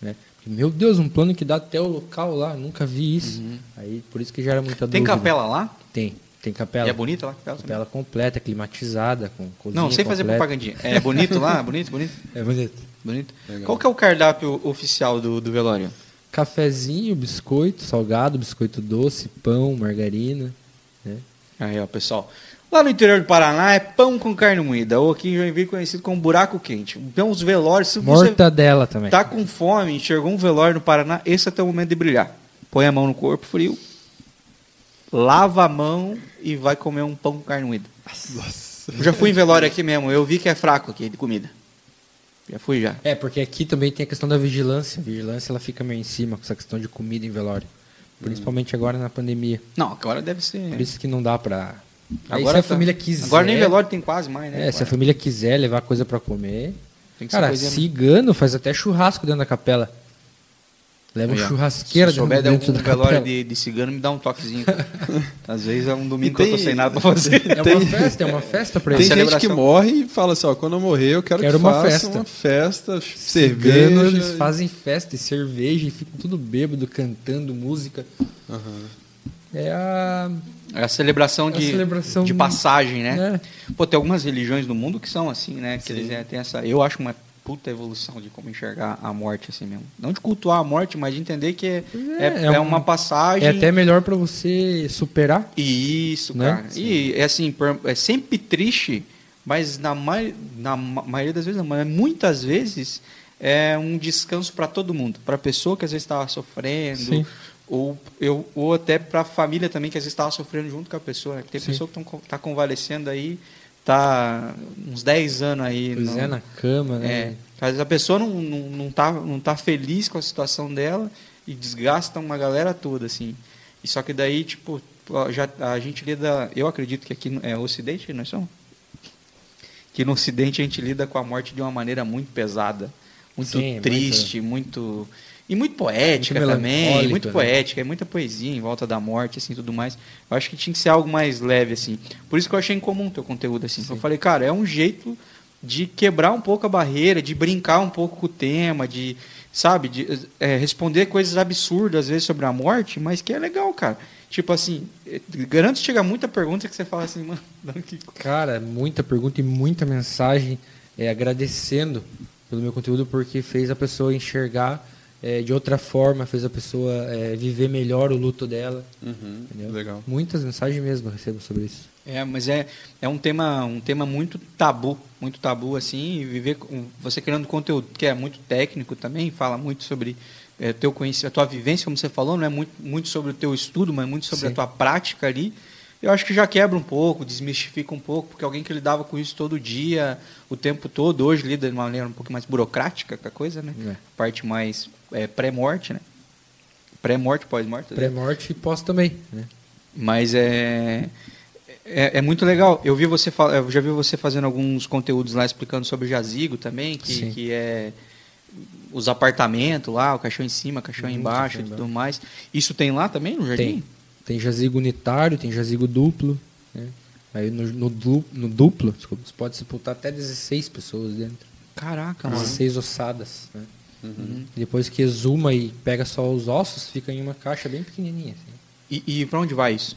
né? Porque, Meu Deus, um plano que dá até o local lá, nunca vi isso. Aí por isso que gera muita Uhum. Tem dúvida. capela lá? Tem, tem capela. E é bonita lá a capela? Capela completa, climatizada, com cozinha Não, sem fazer propagandinha. É bonito lá? <laughs> Bonito, bonito? É bonito. Bonito. Legal. Qual que é o cardápio oficial do, do velório? Cafezinho, biscoito, salgado, biscoito doce, pão, margarina. Né? Aí, ó, pessoal. Lá no interior do Paraná é pão com carne moída, ou aqui em Joinville conhecido como buraco quente. Então, os velórios, se você Mortadela também. tá com fome, enxergou um velório no Paraná, esse é o teu momento de brilhar. Põe a mão no corpo frio, lava a mão e vai comer um pão com carne moída. Nossa. Eu já fui em velório aqui mesmo, eu vi que é fraco aqui de comida. Já fui já. É, porque aqui também tem a questão da vigilância. A vigilância ela fica meio em cima com essa questão de comida em velório. Principalmente agora na pandemia. Não, agora deve ser. Por isso que não dá pra. Aí Agora se a tá- família quiser. Agora nem velório tem quase mais, né? É, se a família quiser levar coisa pra comer. Tem que ser Cara, coisinha- cigano faz até churrasco dentro da capela. Leva ó. churrasqueira Se souber de algum da velório de, de cigano, me dá um toquezinho. <laughs> Às vezes é um domingo E que eu tô tem- sem nada pra fazer. É uma festa, é uma festa pra Tem eles. gente celebração. que morre e fala assim, ó, quando eu morrer eu quero, Quero que uma faça festa. uma festa, Cigano, cerveja. eles fazem festa e cerveja e ficam tudo bêbado, cantando música. Aham. É a. É a celebração A de, celebração de passagem, né? É. Pô, tem algumas religiões no mundo que são assim, né? Que eles é, têm essa. Eu acho uma puta evolução de como enxergar a morte assim mesmo. Não de cultuar a morte, mas de entender que é, É, é, é é um- uma passagem. É até melhor pra você superar. Isso, Né? cara. E é assim, é sempre triste, mas na, mai- na ma- maioria das vezes, não, mas muitas vezes é um descanso para todo mundo, para a pessoa que às vezes estava sofrendo, Sim. ou eu ou até para a família também que às vezes estava sofrendo junto com a pessoa. né? Tem Sim. pessoa que está convalescendo aí, tá uns 10 anos aí. Pois no- é, na cama, né? é, a pessoa não, não, não, tá, não tá feliz com a situação dela e desgasta uma galera toda, assim. E só que daí, tipo, já, a gente lida. Eu acredito que aqui é Ocidente, nós somos? Que no Ocidente a gente lida com a morte de uma maneira muito pesada, muito Sim, muito- triste, muito. E muito poética Muito também, muito né? poética, é muita poesia em volta da morte, assim, tudo mais. Eu acho que tinha que ser algo mais leve, assim. Por isso que eu achei incomum o teu conteúdo, assim. Eu falei, cara, é um jeito de quebrar um pouco a barreira, de brincar um pouco com o tema, de, sabe, de é, responder coisas absurdas, às vezes, sobre a morte, mas que é legal, cara. Tipo assim, eh, garanto que chega muita pergunta que você fala assim, <laughs> mano, que Cara, muita pergunta e muita mensagem é, agradecendo pelo meu conteúdo porque fez a pessoa enxergar é, de outra forma, fez a pessoa é, viver melhor o luto dela. Uhum, Entendeu? Legal. Muitas mensagens mesmo eu recebo sobre isso. É, mas é, é um tema um tema muito tabu, muito tabu assim, viver com você criando conteúdo que é muito técnico também, fala muito sobre é, teu conhecimento, a tua vivência, como você falou, não é muito, muito sobre o teu estudo, mas muito sobre Sim. a tua prática ali. Eu acho que já quebra um pouco, desmistifica um pouco, porque alguém que lidava com isso todo dia, o tempo todo, hoje lida de uma maneira um pouco mais burocrática com a coisa, né? É. Parte mais é, pré-morte, né? Pré-morte, pós-morte. né? Pré-morte e pós também, né? Mas é, é, é muito legal. Eu vi você eu já vi você fazendo alguns conteúdos lá explicando sobre o jazigo também, que, Sim. que é os apartamentos lá, o caixão em cima, o caixão embaixo e tudo mais. Isso tem lá também no jardim? Tem. Tem jazigo unitário, tem jazigo duplo. Né? Aí no, no, du- no duplo, desculpa, você pode sepultar até 16 pessoas dentro. Caraca, mano. 16 ossadas. Né? Uhum. Depois que exuma e pega só os ossos, fica em uma caixa bem pequenininha. assim. E, e para onde vai isso?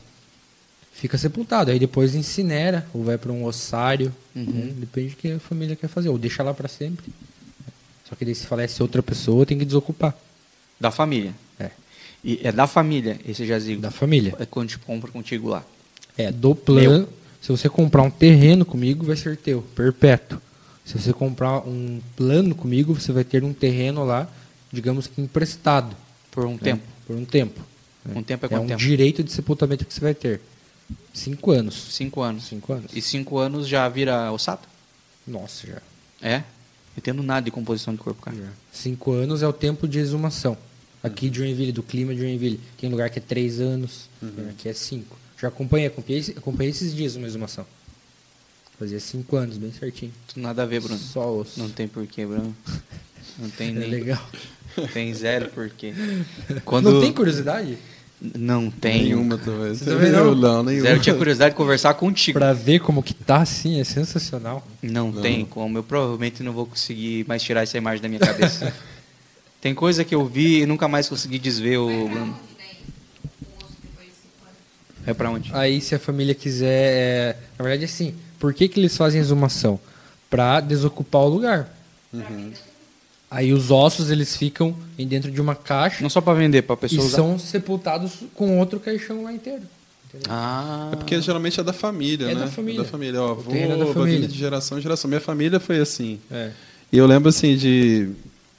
Fica sepultado. Aí depois incinera ou vai para um ossário. Uhum. né? Depende do que a família quer fazer. Ou deixa lá para sempre. Só que daí se falece outra pessoa, tem que desocupar. Da família. É. E é da família esse jazigo. Da família. É quando te compra contigo lá. É, do plano. Se você comprar um terreno comigo, vai ser teu, perpétuo. Se você comprar um plano comigo, você vai ter um terreno lá, digamos que emprestado. Por um né? tempo. Por um tempo. né? Um tempo é É quanto um tempo? direito de sepultamento que você vai ter. Cinco anos. Cinco anos. Cinco anos. E cinco anos já vira ossata? Nossa, já. É? Eu tendo nada de composição de corpo, cara. já. Cinco anos é o tempo de exumação. Aqui de Joinville, do clima de Joinville. Tem lugar que é três anos, aqui é cinco. Já acompanhei, acompanhei, acompanhei esses dias uma exumação. Fazia cinco anos, bem certinho. Nada a ver, Bruno. Só osso. Não tem porquê, Bruno. Não tem <laughs> é nem. legal. Tem zero porquê. <laughs> Quando... Não tem curiosidade? Não tenho. Nenhuma também. também não? não nenhuma. Zero. Eu tinha curiosidade de conversar contigo. Pra ver como que tá assim, é sensacional. Não, tem como. Eu provavelmente não vou conseguir mais tirar essa imagem da minha cabeça. <laughs> tem coisa que eu vi e nunca mais consegui desver, o Bruno. Onde daí? O osso depois de cinco anos. É pra onde? Aí se a família quiser, é... na verdade assim, por que que eles fazem exumação? Pra desocupar o lugar. Aí os ossos eles ficam em dentro de uma caixa Não só pra vender, pra e pessoa usar. são sepultados com outro caixão lá inteiro. Ah. É porque geralmente é da família, É né? da família. É da família. Ó, avô, é da família. de geração em geração. Minha família foi assim. É. E eu lembro assim de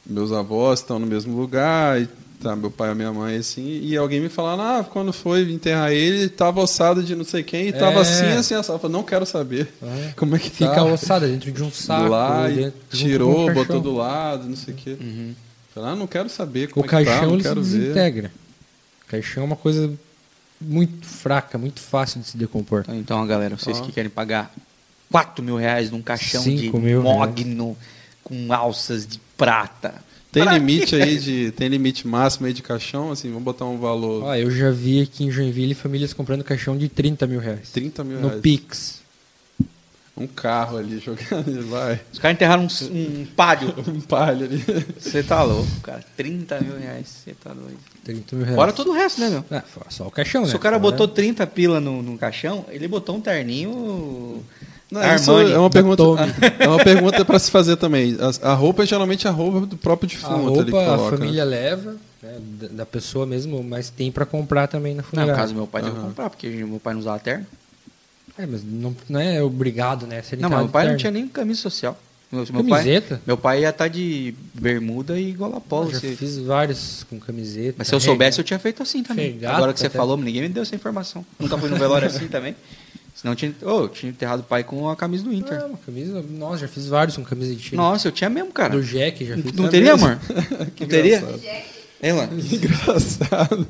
meus avós estão no mesmo lugar, e tá meu pai e minha mãe assim, e alguém me falando, ah, quando foi enterrar ele, tava ossado de não sei quem, e tava É. assim, assim, assim. Eu falei, não quero saber É. <laughs> como é que Fica tá. ossada dentro de um <laughs> saco. lá e dentro, tirou, o botou caixão. do lado, não sei o quê. Uhum. Falei, ah, não quero saber O como é que tá, caixão não ele se quero ver. desintegra. O caixão é uma coisa muito fraca, muito fácil de se decompor. Então, Então, galera, vocês Ó. que querem pagar 4 mil reais num caixão de Cinco mil mogno com alças de prata, Tem limite aí de. Tem limite máximo aí de caixão, assim, vamos botar um valor. Ó, eu já vi aqui em Joinville famílias comprando caixão de 30 mil reais. 30 mil No reais. Pix. Um carro ali jogando, vai. Os caras enterraram um, um palio. <laughs> Um palho ali. Você tá louco, cara. 30 mil reais. Você tá doido. 30 mil reais. Fora todo o resto, né, meu? Ah, fora só o caixão, né? Se o cara botou 30 pila no, no caixão, ele botou um terninho. Não, Armani, isso é uma pergunta. É uma pergunta para se fazer também. A, a roupa é geralmente a roupa do próprio A defunto que roupa a coloca. né? família leva, né, da, pessoa mesmo, mas tem pra comprar também na Não, funerária. no caso do meu pai, deve Aham. comprar, porque meu pai não usava terno. É, mas não, não é obrigado, né? Se ele Não, tá mas meu pai não terno. tinha nem camisa social. Meu, meu pai, Camiseta? meu pai ia estar de bermuda e gola polo. Eu já se- fiz vários com camiseta. Mas se eu soubesse, eu tinha feito assim também. regata Agora que você até. falou, ninguém me deu essa informação. Nunca fui no velório assim também. Senão eu tinha, oh, eu tinha enterrado o pai com a camisa do Inter. Ah, uma camisa. Nossa, já fiz vários com camisa de time. Nossa, eu tinha mesmo, cara. Do Jack, já fiz. Não É teria, mesmo? amor? <laughs> não teria? Jack, Hein, Lan? <laughs> Engraçado.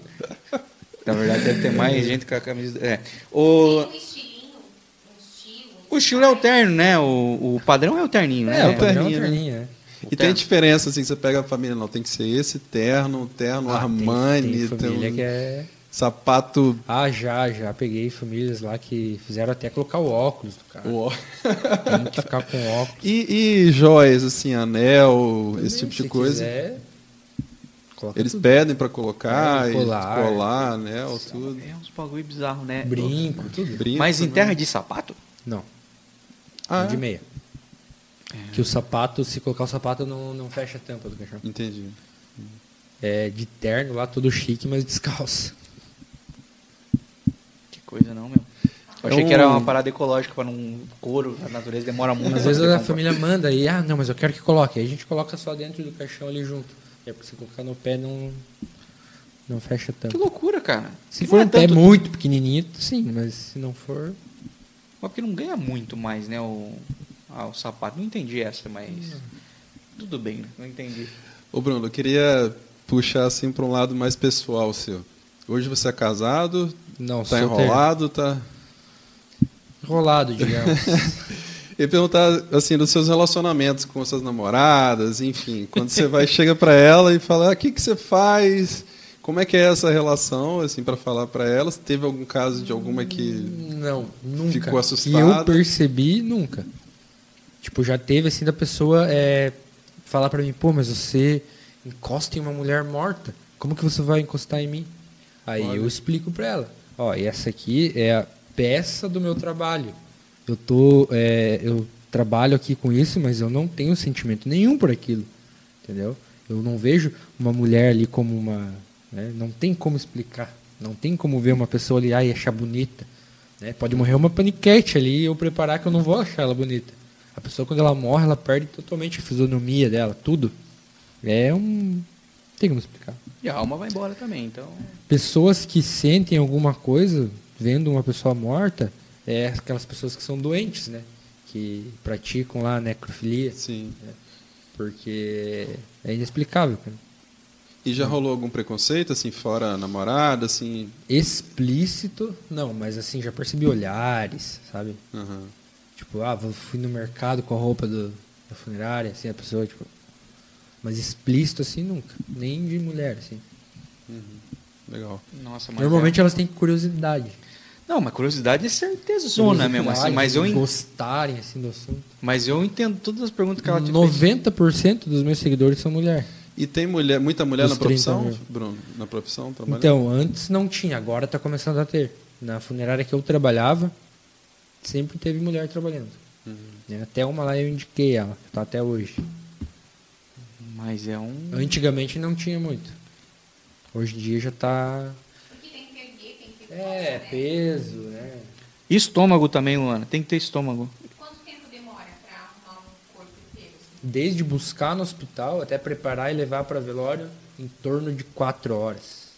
Na verdade, deve ter mais gente com a camisa. É. O, tem um estilinho, um estilo. o estilo é o terno, né? O, o padrão é o terninho, É, né? o padrão terninho, né? terninho, é. E tem terno. diferença, assim, você pega a família, não, tem que ser esse terno, terno Ah, Armani, tem, tem família um que é... sapato. Ah, já, já peguei famílias lá que fizeram até colocar o óculos do cara. Ó. <laughs> Tem que ficar com óculos. E, e joias, assim, anel, esse tipo Se de coisa. quiser, Eles tudo. pedem pra colocar, É, e colar. colar, anel, tudo. É uns bagulho bizarro, né? Brinco, tudo. Brinco Mas em também. terra de sapato? Não, Ah, de é? meia. Que o sapato, se colocar o sapato, não, não fecha a tampa do caixão. Entendi. É de terno lá, todo chique, mas descalço. Coisa não, meu. Eu achei que era uma parada ecológica para um couro, a natureza demora muito. Às vezes a família manda aí, ah, não, mas eu quero que coloque. Aí a gente coloca só dentro do caixão ali junto. É porque se colocar no pé não, não fecha a Que loucura, cara. Se Não for é um pé tanto- muito pequenininho, sim, mas se não for... Mas porque não ganha muito mais, né? O, ah, o sapato. Não entendi essa, mas. Tudo bem, né? Não entendi. Ô Bruno, eu queria puxar assim para um lado mais pessoal seu. Hoje você é casado, Não, tá enrolado, tá. Enrolado, digamos. <laughs> E perguntar assim dos seus relacionamentos com suas namoradas, enfim, quando você vai chega para ela e fala, ah, o que que você faz? Como é que é essa relação, assim, para falar para elas? Teve algum caso de alguma que Não, nunca. Ficou Que eu assustado? percebi, nunca. Tipo, já teve assim da pessoa é, falar pra mim, pô, mas você encosta em uma mulher morta. Como que você vai encostar em mim? Aí Olha. eu explico pra ela. Ó, essa aqui é a peça do meu trabalho. Eu tô, é, eu trabalho aqui com isso, mas eu não tenho sentimento nenhum por aquilo, entendeu? Eu não vejo uma mulher ali como uma, né? não tem como explicar, não tem como ver uma pessoa ali ai, e achar bonita, né? Pode morrer uma paniquete ali e eu preparar que eu não vou achar ela bonita. A pessoa quando ela morre, ela perde totalmente a fisionomia dela, tudo. É um, tem como explicar. E a alma vai embora também, então. Pessoas que sentem alguma coisa vendo uma pessoa morta, é aquelas pessoas que são doentes, né? Que praticam lá necrofilia, sim. porque é inexplicável, cara. E já rolou algum preconceito assim fora a namorada, assim? Explícito, não, mas assim, já percebi olhares, sabe? Aham. Tipo, ah, vou- fui no mercado com a roupa do, da funerária, assim, a pessoa, tipo. Mas explícito assim nunca. Nem de mulher, assim. Legal. Nossa, mas. Normalmente é- elas têm curiosidade. Não, mas curiosidade é certeza zona mesmo, assim. Mas eu, Gostarem, assim, do assunto. mas eu entendo todas as perguntas que ela te fez. 90% dos meus seguidores são mulher. E tem mulher, muita mulher Dos na profissão, 30 mil. Bruno? Na profissão, trabalhando? Então, antes não tinha, agora está começando a ter. Na funerária que eu trabalhava, sempre teve mulher trabalhando. Né? Até uma lá eu indiquei ela, que tá até hoje. Mas é um. Antigamente não tinha muito. Hoje em dia já tá. Porque tem que erguer, tem que ter É, né? peso, né? Estômago também, Luana. Tem que ter estômago. E quanto tempo demora pra arrumar um corpo inteiro? assim? Desde buscar no hospital até preparar e levar para velório, em torno de quatro horas.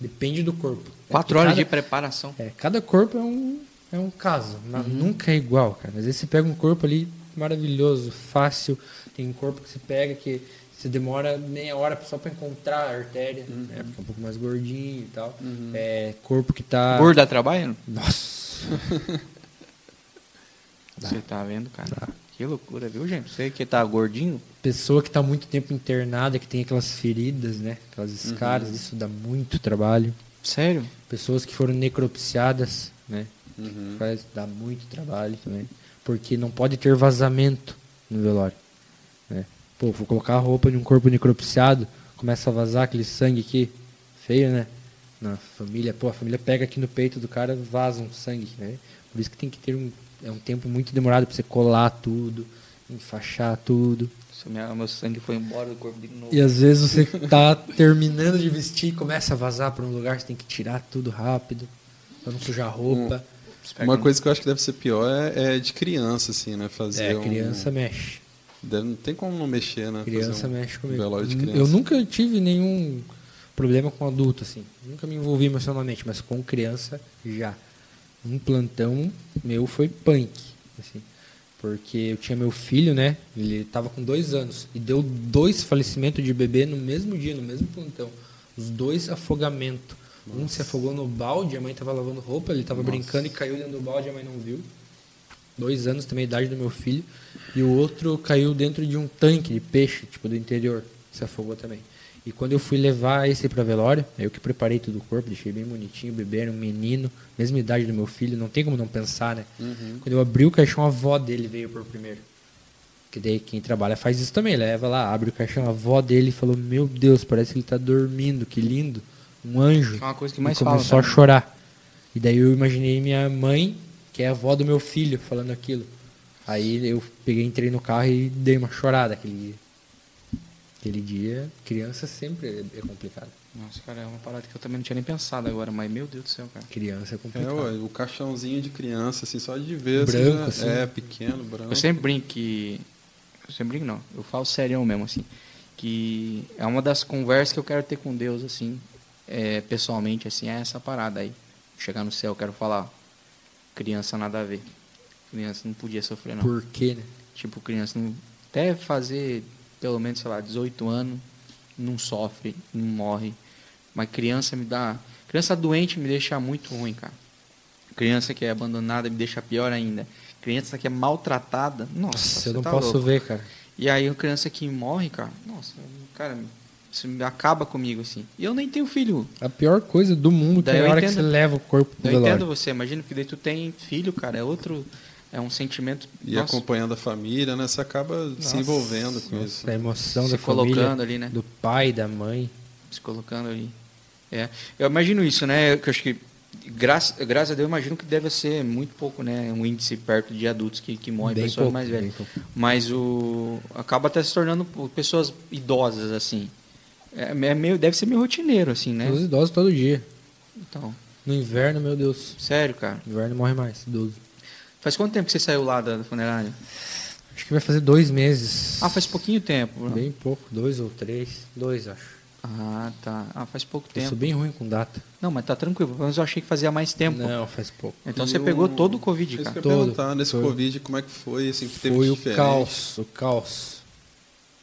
Depende do corpo. Quatro É, horas cada- de preparação. É, cada corpo é um, é um caso. na- Nunca é igual, cara. Às vezes você pega um corpo ali maravilhoso, fácil. Tem um corpo que você pega que você demora meia hora só para encontrar a artéria, né? Porque é um pouco mais gordinho e tal. É, corpo que tá. Gordo dá trabalho? Nossa! <laughs> Você tá vendo, cara? Que loucura, viu, gente? Você que tá gordinho, Pessoa que está muito tempo internada, que tem aquelas feridas, né? Aquelas escaras, isso dá muito trabalho. sério? Pessoas que foram necropsiadas, né? Uhum. Faz, dá muito trabalho também. Porque não pode ter vazamento no velório. Pô, vou colocar a roupa de um corpo necropsiado, começa a vazar aquele sangue aqui. Feio, né? Na família, pô, a família pega aqui no peito do cara, vaza um sangue, né? Por isso que tem que ter um, é um tempo muito demorado para você colar tudo, enfaixar tudo. Se minha- meu sangue foi embora do corpo de novo. E às vezes você tá terminando de vestir e começa a vazar para um lugar, você tem que tirar tudo rápido, pra não sujar a roupa. Uma coisa que eu acho que deve ser pior é, é de criança, assim, né? Fazer É, um- criança mexe. Não tem como não mexer, né? Criança um mexe comigo. Eu nunca tive nenhum problema com adulto, assim. Nunca me envolvi emocionalmente, mas com criança já. Um plantão meu foi punk, assim. Porque eu tinha meu filho, né? Ele estava com dois anos. E deu dois falecimentos de bebê no mesmo dia, no mesmo plantão. Os dois afogamentos. Um se afogou no balde, a mãe estava lavando roupa, ele estava brincando e caiu dentro do balde, a mãe não viu. Dois anos também, a idade do meu filho. E o outro caiu dentro de um tanque de peixe, tipo do interior. Se afogou também. E quando eu fui levar esse pra velório, eu que preparei todo o corpo, deixei bem bonitinho. O bebê era um menino, mesma idade do meu filho, não tem como não pensar, né? Quando eu abri o caixão, a avó dele veio por primeiro. Que daí quem trabalha faz isso também, leva lá, abre o caixão, a avó dele falou: Meu Deus, parece que ele tá dormindo, que lindo. Um anjo. É uma coisa que E mais começou falam a também. chorar. E daí eu imaginei minha mãe, que é a avó do meu filho, falando aquilo. Aí eu peguei, entrei no carro e dei uma chorada aquele dia. Aquele dia, criança sempre é é complicado. Nossa, cara, é uma parada que eu também não tinha nem pensado agora, mas meu Deus do céu, cara. Criança é É, complicado. ué, o caixãozinho de criança, assim, só de ver. Branco, assim, assim. É, pequeno, branco. Eu sempre brinco que. Eu sempre brinco, não. Eu falo sério mesmo, assim. Que é uma das conversas que eu quero ter com Deus, assim, é, pessoalmente, assim, é essa parada aí. Chegar no céu, eu quero falar. Criança nada a ver. Criança não podia sofrer, não. Por quê, né? Tipo, criança não. Até fazer pelo menos, sei lá, 18 anos, não sofre, não morre. Mas criança me dá. Criança doente me deixa muito ruim, cara. Criança que é abandonada me deixa pior ainda. Criança que é maltratada, nossa, Nossa, eu não tá posso louco. ver, cara. E aí, criança que morre, cara, nossa, cara, isso acaba comigo, assim. E eu nem tenho filho. A pior coisa do mundo que Daí é a eu hora que entendo. você leva o corpo pro Eu velório. entendo você, imagina, porque daí tu tem filho, cara, é outro. É um sentimento. E nossa, acompanhando a família, né? Você acaba se envolvendo com isso. Nossa, a emoção se da família, colocando ali, né? do pai, da mãe. se colocando ali. É, eu imagino isso, né? Que eu acho que graças, graças a Deus eu imagino que deve ser muito pouco, né? Um índice perto de adultos que, que morrem, Bem pessoas pouco, mais velhas. pouco. Mas o acaba até se tornando pessoas idosas assim. É, é meio, deve ser meio rotineiro assim, né? Os idosos todo dia. Então, No inverno, meu Deus. sério, cara. No inverno morre mais, idoso. Faz quanto tempo que você saiu lá da, da funerária? Acho que vai fazer dois meses. Ah, faz pouquinho tempo. Bruno. Bem pouco, dois ou três. Dois, acho. Ah, tá. Ah, faz pouco Eu tempo. sou bem ruim com data. Não, mas tá tranquilo. Pelo menos eu achei que fazia mais tempo. Não, faz pouco. Então E você o- pegou todo o Covid, Isso cara. que eu Todo. perguntar, nesse Foi. Covid, como é que foi, assim, que teve Foi o diferente? caos, o caos.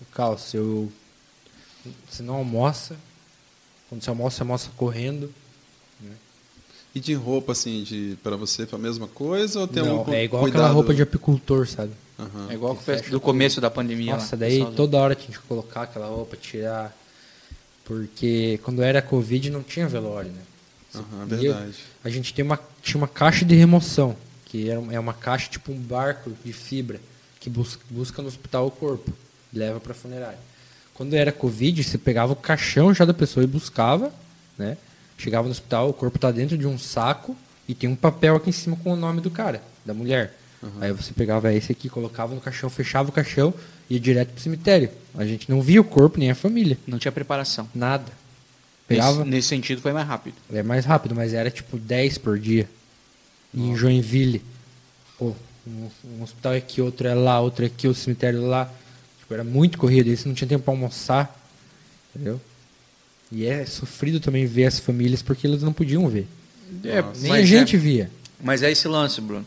O caos. Eu. Você não almoça. Quando você almoça, você almoça correndo. E de roupa, assim, de, pra você foi a mesma coisa ou tem não, algum é igual cuidado? aquela roupa de apicultor, sabe? Aham. É igual Que do começo da pandemia. Nossa, lá, daí pessoal. toda hora tinha que colocar aquela roupa, tirar. Porque quando era Covid não tinha velório, né? Aham, eu- verdade. a gente tem uma, tinha uma caixa de remoção, que era, é uma caixa tipo um barco de fibra, que busca, busca no hospital o corpo, leva para funerária. Quando era Covid, você pegava o caixão já da pessoa e buscava, né? Chegava no hospital, o corpo tá dentro de um saco e tem um papel aqui em cima com o nome do cara, da mulher. Aí você pegava esse aqui, colocava no caixão, fechava o caixão e ia direto pro cemitério. A gente não via o corpo nem a família, Não tinha preparação. nada. Pegava, Nesse, nesse sentido foi mais rápido. é mais rápido, mas era tipo 10 por dia. Em Joinville, pô, um, um hospital é aqui, outro é lá, outro é aqui, o cemitério lá. Tipo, era muito corrido, você não tinha tempo pra almoçar. Entendeu? E é sofrido também ver as famílias porque eles não podiam ver. É, Nem a gente é, via. mas é esse lance, Bruno.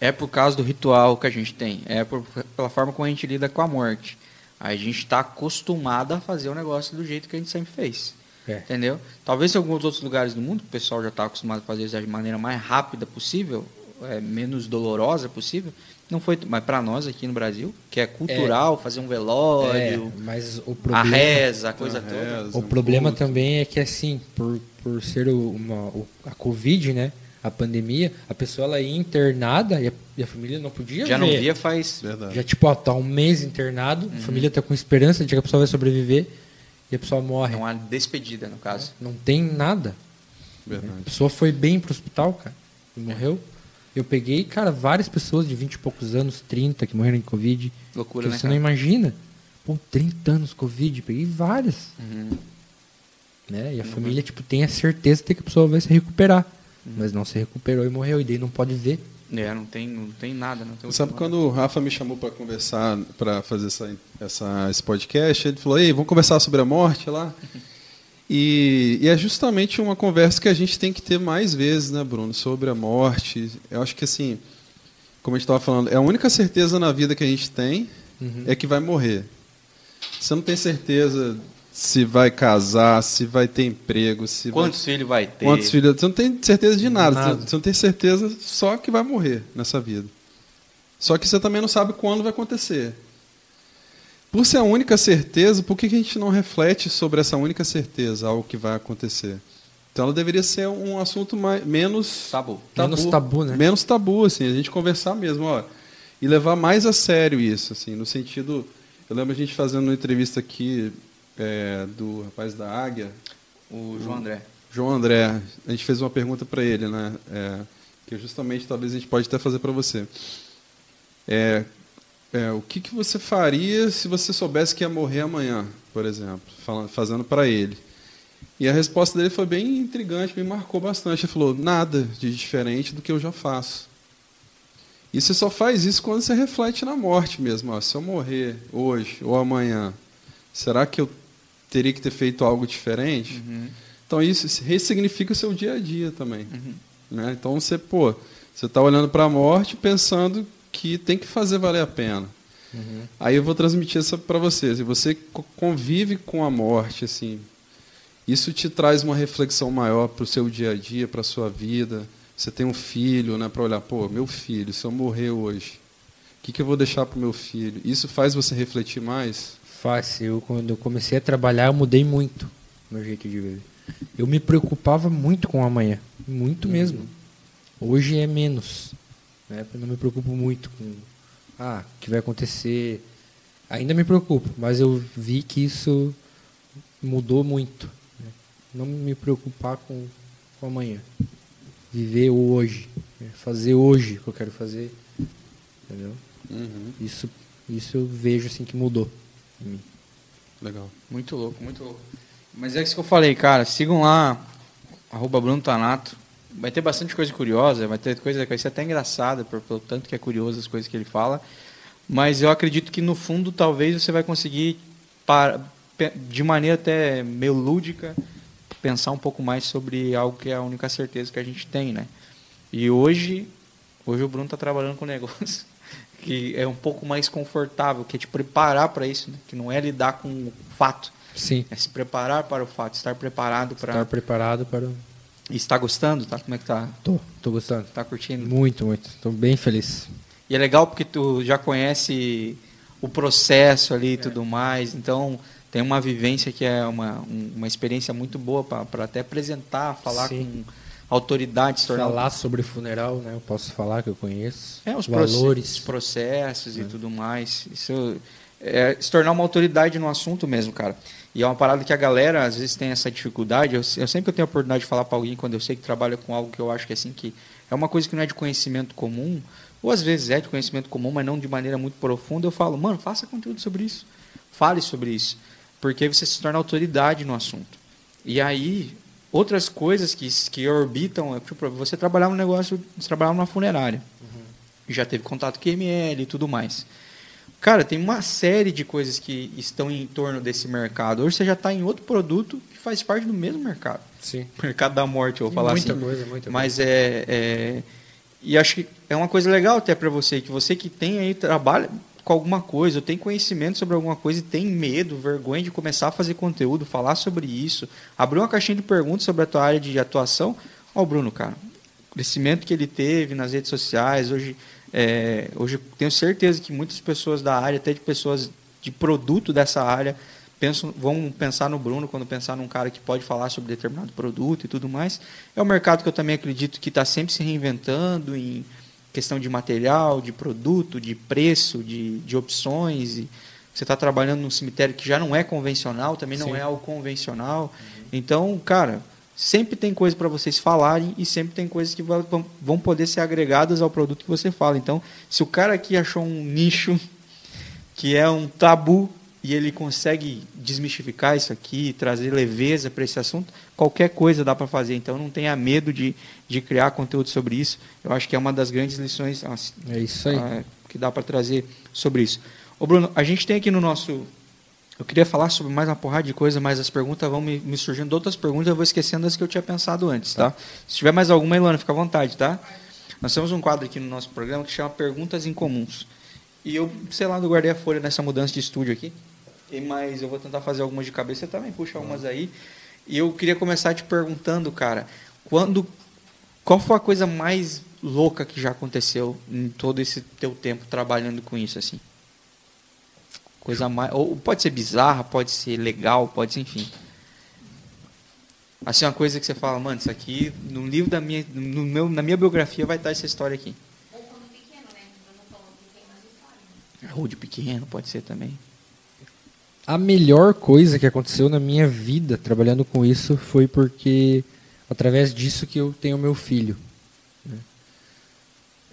É por causa do ritual que a gente tem. É por, pela forma como a gente lida com a morte. A gente está acostumado a fazer o negócio do jeito que a gente sempre fez. É. Entendeu? Talvez em alguns outros lugares do mundo, o pessoal já está acostumado a fazer isso da maneira mais rápida possível, é, menos dolorosa possível, Não foi, mas para nós aqui no Brasil, que é cultural, fazer um velório, É, mas o a problema, reza, a coisa A toda. reza, o problema culto. também é que assim, por, por ser o- uma, a Covid, né? A pandemia, a pessoa ela ia internada e a, e a família não podia Já não ver. via faz. Verdade. Já tipo, ó, tá um mês internado, Uhum. a família tá com esperança de que a pessoa vai sobreviver e a pessoa morre. É uma despedida, no caso. Não tem nada. A Verdade. pessoa foi bem pro hospital, cara, e morreu. Eu peguei, cara, várias pessoas de 20 e poucos anos, 30, que morreram em Covid. Loucura, que né? você cara? não imagina. Pô, 30 anos Covid, peguei várias. Uhum. Né? E a família, tipo, tem a certeza de que a pessoa vai se recuperar. Uhum. Mas não se recuperou e morreu. E daí não pode ver. É, não tem, não tem nada. Não tem Sabe quando o Rafa me chamou para conversar, para fazer essa, essa, esse podcast, ele falou: Ei, vamos conversar sobre a morte lá? <laughs> E, e é justamente uma conversa que a gente tem que ter mais vezes, né, Bruno? Sobre a morte. Eu acho que, assim, como a gente estava falando, é a única certeza na vida que a gente tem é que vai morrer. Você não tem certeza se vai casar, se vai ter emprego, se vai Quantos filhos vai ter? Quantos filhos? Você não tem certeza de nada. Nada. Você não tem certeza só que vai morrer nessa vida. Só que você também não sabe quando vai acontecer. Por ser a única certeza, por que a gente não reflete sobre essa única certeza, algo que vai acontecer? Então ela deveria ser um assunto mais, menos Tabu. Menos tabu, né? Menos tabu, assim, a gente conversar mesmo, ó, e levar mais a sério isso, assim, no sentido, eu lembro a gente fazendo uma entrevista aqui é, do rapaz da Águia, O João André. João André, a gente fez uma pergunta para ele, né? É, que justamente talvez a gente pode até fazer para você. É, é, o que, que você faria se você soubesse que ia morrer amanhã, por exemplo, falando, fazendo para ele? E a resposta dele foi bem intrigante, me marcou bastante. Ele falou: nada de diferente do que eu já faço. E você só faz isso quando você reflete na morte mesmo. Ó, se eu morrer hoje ou amanhã, será que eu teria que ter feito algo diferente? Uhum. Então isso ressignifica o seu dia a dia também. Né? Então você, pô, você está olhando para a morte pensando que tem que fazer valer a pena. Aí eu vou transmitir isso para vocês. E você co- convive com a morte, assim, isso te traz uma reflexão maior para o seu dia a dia, para a sua vida. Você tem um filho, né, para olhar, pô, meu filho, se eu morrer hoje, o que, que eu vou deixar para o meu filho? Isso faz você refletir mais? Fácil. Eu, quando eu comecei a trabalhar, eu mudei muito meu jeito de viver. Eu me preocupava muito com o amanhã. Muito mesmo. Hoje é menos. Né? Eu não me preocupo muito com ah, o que vai acontecer. Ainda me preocupo, mas eu vi que isso mudou muito. né? Não me preocupar com o amanhã. Viver o hoje. né? Fazer hoje o que eu quero fazer. Entendeu? Isso, isso eu vejo assim que mudou em mim. Legal. Muito louco, muito louco. Mas é isso que eu falei, cara. Sigam lá, arroba Bruno Tanato. Vai ter bastante coisa curiosa, vai ter coisa que vai ser até engraçada, por, pelo tanto que é curioso as coisas que ele fala. Mas eu acredito que no fundo talvez você vai conseguir, para, de maneira até meio lúdica, pensar um pouco mais sobre algo que é a única certeza que a gente tem, né? E hoje, hoje o Bruno está trabalhando com um negócio <laughs> que é um pouco mais confortável, que é te preparar para isso, né? que não é lidar com o fato, Sim. é se preparar para o fato, estar preparado para. Estar preparado para. Está gostando, tá? Como é que tá? Tô, tô gostando. Tá curtindo? Muito, muito. Tô bem feliz. E é legal porque tu já conhece o processo ali e tudo mais, então tem uma vivência que é uma, um- uma experiência muito boa para até apresentar, falar Sim. com autoridade, se tornar Falar sobre funeral, né? Eu posso falar que eu conheço. É, os valores, os processos e tudo mais. Isso é se tornar uma autoridade no assunto mesmo, cara. E é uma parada que a galera às vezes tem essa dificuldade. Eu, eu sempre tenho a oportunidade de falar para alguém quando eu sei que trabalha com algo que eu acho que é assim que é uma coisa que não é de conhecimento comum, ou às vezes é de conhecimento comum, mas não de maneira muito profunda, eu falo, mano, faça conteúdo sobre isso. Fale sobre isso, porque você se torna autoridade no assunto. E aí outras coisas que que orbitam, é, tipo, você trabalhar no negócio, você trabalhar numa funerária já teve contato com ML e tudo mais. Cara, tem uma série de coisas que estão em torno desse mercado. Hoje você já está em outro produto que faz parte do mesmo mercado. Sim. <laughs> Mercado da morte, eu vou falar muita assim. coisa, muita Mas é, é- E acho que é uma coisa legal até para você, que você que tem aí, trabalha com alguma coisa, ou tem conhecimento sobre alguma coisa e tem medo, vergonha de começar a fazer conteúdo, falar sobre isso, abrir uma caixinha de perguntas sobre a tua área de atuação. Ó, o Bruno, cara, o crescimento que ele teve nas redes sociais, hoje É, hoje eu tenho certeza que muitas pessoas da área, até de pessoas de produto dessa área, pensam, vão pensar no Bruno quando pensar num cara que pode falar sobre determinado produto e tudo mais. É um mercado que eu também acredito que está sempre se reinventando em questão de material, de produto, de preço, de, de opções. E você está trabalhando num cemitério que já não é convencional, também não Sim. é algo convencional. Então, cara, sempre tem coisa para vocês falarem e sempre tem coisas que vão poder ser agregadas ao produto que você fala. Então, se o cara aqui achou um nicho que é um tabu e ele consegue desmistificar isso aqui, trazer leveza para esse assunto, qualquer coisa dá para fazer. Então não tenha medo de, de criar conteúdo sobre isso. Eu acho que é uma das grandes lições assim, É isso aí. ah, que dá para trazer sobre isso. Ô Bruno, a gente tem aqui no nosso. Eu queria falar sobre mais uma porrada de coisa, mas as perguntas vão me, me surgindo outras perguntas, eu vou esquecendo das que eu tinha pensado antes, tá? Se tiver mais alguma, Ilana, fica à vontade, tá? Nós temos um quadro aqui no nosso programa que chama Perguntas Incomuns. E eu, sei lá, não guardei a folha nessa mudança de estúdio aqui. Mas eu vou tentar fazer algumas de cabeça, você também puxa umas aí. E eu queria começar te perguntando, cara, quando qual foi a coisa mais louca que já aconteceu em todo esse teu tempo trabalhando com isso assim? Coisa mais, ou pode ser bizarra, pode ser legal, pode ser enfim. Assim uma coisa que você fala, mano, isso aqui no livro da minha, no meu, na minha biografia vai estar essa história aqui. Ou quando pequeno, né? Que o Bruno falou que tem umas histórias. Ou de pequeno, pode ser também. A melhor coisa que aconteceu na minha vida trabalhando com isso foi porque através disso que eu tenho meu filho. né?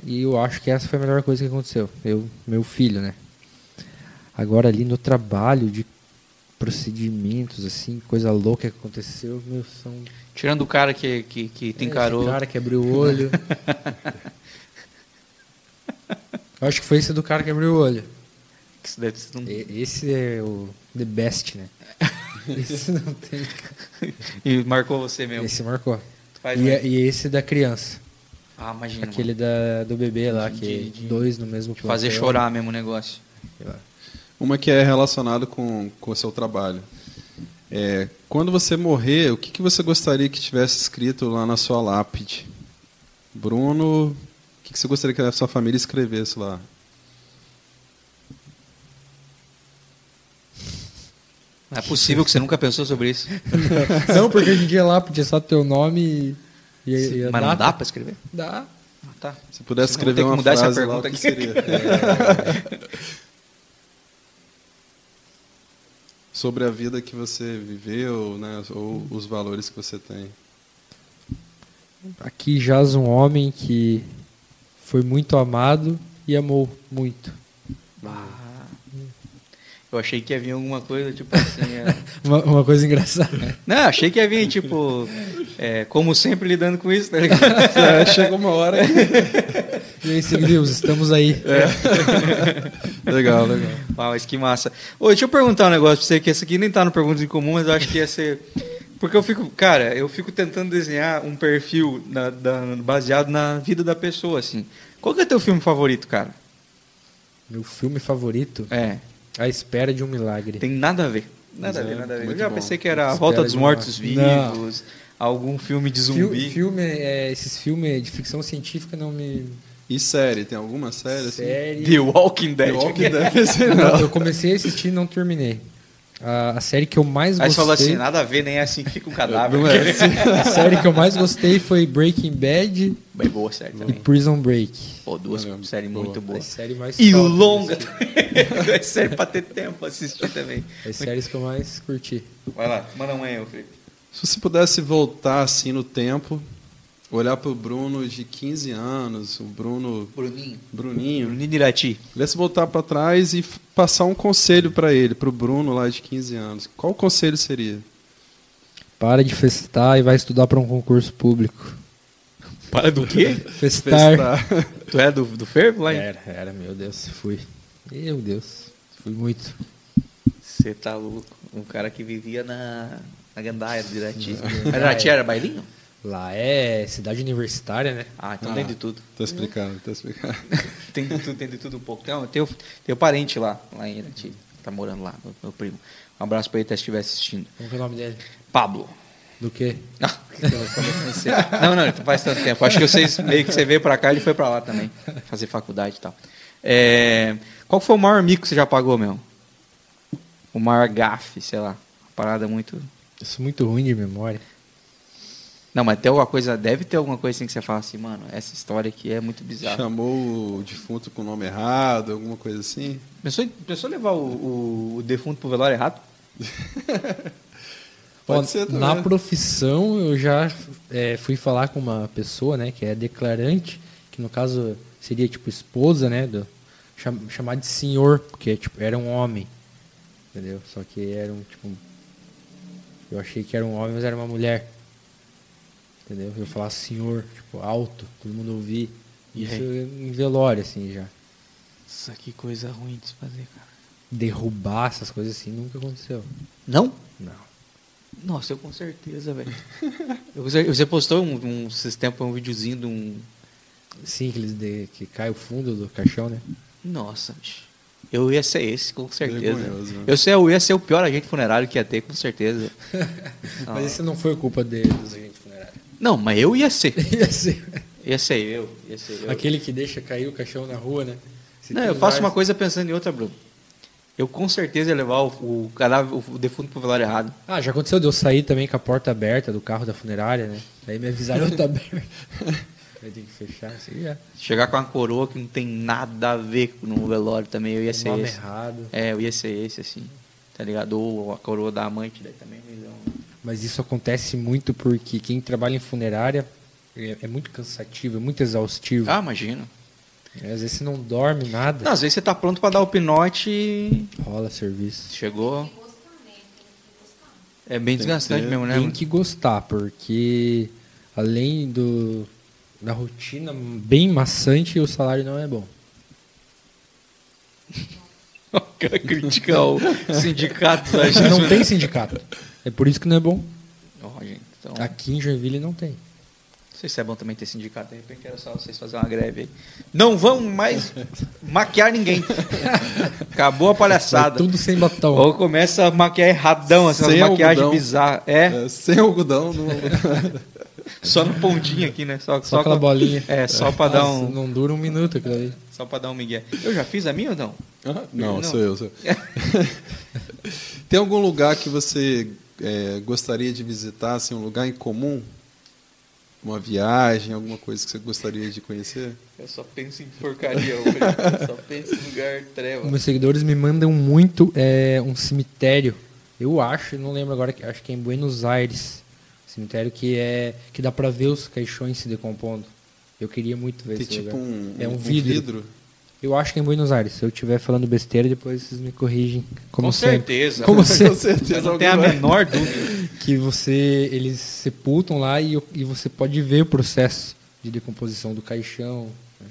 E eu acho que essa foi a melhor coisa que aconteceu. Eu, meu filho, né? Agora ali no trabalho de procedimentos, assim, coisa louca que aconteceu, meu, são Tirando o cara que, que, que te encarou. Esse cara que abriu o olho. <laughs> Acho que foi esse do cara que abriu o olho. isso deve ser um- Esse é o the best, né? <laughs> Esse não tem. E marcou você mesmo. Esse marcou. E, mais. e esse da criança. Ah, imagina. Aquele da, do bebê lá, De- que de- dois no mesmo. De fazer chorar mesmo o negócio. Sei lá. Uma que é relacionada com, com o seu trabalho. É, quando você morrer, o que, que você gostaria que tivesse escrito lá na sua lápide? Bruno, o que, que você gostaria que a sua família escrevesse lá? Não é possível que você nunca pensou sobre isso. <laughs> Não, porque hoje em dia lá podia só teu nome e, e, e a Mas não dá pra escrever? Dá. Ah, tá. Se pudesse escrever uma mudar essa frase lá, o que seria? <laughs> Sobre a vida que você viveu, né, ou os valores que você tem. Aqui jaz um homem que foi muito amado e amou muito. Ah, eu achei que ia vir alguma coisa, tipo assim. é- <laughs> Uma, uma coisa engraçada. Não, achei que ia vir, tipo. é, como sempre lidando com isso, tá ligado? <laughs> É, chega uma hora. <laughs> aí, Deus, estamos aí. <laughs> legal, legal. Ah, mas que massa. Ô, deixa eu perguntar um negócio pra você, que esse aqui nem tá no Perguntas em Comum, mas eu acho que ia ser. Porque eu fico, cara, eu fico tentando desenhar um perfil na- da- baseado na vida da pessoa, assim. Qual que é teu filme favorito, cara? Meu filme favorito, É, A Espera de um Milagre. tem nada a ver. Nada a ver, é nada a ver. Eu muito já bom. pensei que era A Volta dos de um Mortos Milagre. Vivos, algum filme de Fil- zumbi. filme, é, esses filmes de ficção científica não me. E série? Tem alguma série? assim? Série. The Walking Dead. The Walking Dead, <laughs> Não, eu comecei a assistir e não terminei. A, a série que eu mais Aí você falou gostei. assim, nada a ver, nem é assim que fica um cadáver. Não é assim. A série que eu mais gostei foi Breaking Bad Bem boa série e também. Prison Break. Pô, duas Olha, séries boa. muito boas. série mais E longa assisti. também. <laughs> É série pra ter tempo pra assistir também. As séries que eu mais curti. Vai lá, manda um aí, Felipe. Se você pudesse voltar assim no tempo, olhar para o Bruno de 15 anos, o Bruno Bruninho. Bruninho, Bruninho Irati. pudesse voltar para trás e passar um conselho para ele, para o Bruno lá de 15 anos, qual conselho seria? Para de festar e vai estudar para um concurso público. Para do quê? Festar. Festar. tu é do, do Fervo lá? Era, era, meu Deus, fui. Meu Deus, fui muito. Você tá louco. Um cara que vivia na, na Gandaia do Irati. Irati era bailinho? Lá é cidade universitária, né? Ah, então Ah. tem de tudo. Tá explicando, tá explicando. <laughs> tem de tudo, tem de tudo um pouco. Tem, um- tem, o- tem o parente lá, lá em Irati. Tá morando lá, meu, meu primo. Um abraço pra ele se estiver assistindo. Como que é o nome dele? Pablo. Do quê? Ah, que eu não conhecia. Não, não, faz tanto tempo. Acho que vocês meio que você veio pra cá, ele foi pra lá também. fazer faculdade e tal. É, qual foi o maior mico que você já pagou, meu? O maior gafe, sei lá. Uma parada muito. Eu sou muito ruim de memória. Não, mas tem alguma coisa, deve ter alguma coisa assim que você fala assim, mano, essa história aqui é muito bizarra. Chamou o defunto com o nome errado, alguma coisa assim? Pensou, em- pensou levar o, o, o defunto pro velório errado? <laughs> Pode Ó, ser também. Na profissão, eu já é, fui falar com uma pessoa, né, que é declarante, que no caso seria tipo esposa, né, do, cham- chamar de senhor, porque tipo era um homem, entendeu? Só que era um tipo, eu achei que era um homem, mas era uma mulher, entendeu? Eu falar senhor, tipo alto, todo mundo ouvir, isso em velório assim já. Nossa, que coisa ruim de se fazer, cara. Derrubar essas coisas assim nunca aconteceu. Não? Não. Nossa, eu com certeza, velho. <laughs> Você postou um, um, esses tempos um videozinho de um. Sim, aqueles de, que cai o fundo do caixão, né? Nossa, eu ia ser esse, com certeza. Vergonhoso, né? Eu, sei, eu ia ser o pior agente funerário que ia ter, com certeza. <laughs> Mas isso não foi culpa de, dos agentes funerários. Não, mas eu ia ser. <laughs> Ia ser Ia ser eu. Ia ser eu. aquele que deixa cair o caixão na rua, né? Se Não, eu faço vários- uma coisa pensando em outra, Bruno. Eu com certeza ia levar o, o cadáver, o defunto pro velório errado. Ah, já aconteceu de eu sair também com a porta aberta do carro da funerária, né? Aí me avisaram que tá aberto. <laughs> Aí tem que fechar, assim, já. Chegar com uma coroa que não tem nada a ver com o velório também, eu ia ser nome esse. errado. É, eu ia ser esse, assim. Tá ligado? Ou a coroa da amante, daí também. mas eu- Mas isso acontece muito porque quem trabalha em funerária é, é muito cansativo, é muito exaustivo. Ah, imagina. É, Às vezes você não dorme nada, Não, às vezes você tá pronto pra dar o pinote e rola serviço. chegou. Tem que gostar, né? Tem que gostar. É bem Tem desgastante ter. mesmo, né? Tem que gostar, porque além do da rotina bem maçante, o salário não é bom. <laughs> O cara critica o sindicato da <laughs> gente. Não tem sindicato. É por isso que não é bom. Ó, gente, então, Aqui em Joinville não tem. não sei se é bom também ter sindicato. De repente era só vocês fazerem uma greve aí. Não vão mais <laughs> maquiar ninguém. Acabou a Vai palhaçada. tudo sem batom. Ou começa a maquiar erradão, assim, Sem umas maquiagens algodão. bizarras. É, É, sem algodão. Não... <laughs> só no pontinho aqui, né? Só, Só aquela com- bolinha. É, só pra dar um. Não dura um minuto aquilo ali. Só pra dar um migué. Eu já fiz a minha ou não? Ah, não, Não. sou eu. Sou eu. <laughs> Tem algum lugar que você é, gostaria de visitar, assim, um lugar em comum? Uma viagem, alguma coisa que você gostaria de conhecer? Eu só penso em porcaria hoje. Eu <laughs> só penso em lugar treva. Meus seguidores me mandam muito é, um cemitério. Eu acho, não lembro agora, que acho que é em Buenos Aires. Cemitério que é que dá pra ver os caixões se decompondo. Eu queria muito ver Tem esse tipo lugar. um, É um um vidro. Eu acho que é em Buenos Aires. Se eu estiver falando besteira, depois vocês me corrigem. Como Com sempre. certeza. Como <laughs> Com certeza. não tem a menor dúvida. <laughs> Que você. Eles sepultam lá e, e você pode ver o processo de decomposição do caixão. né?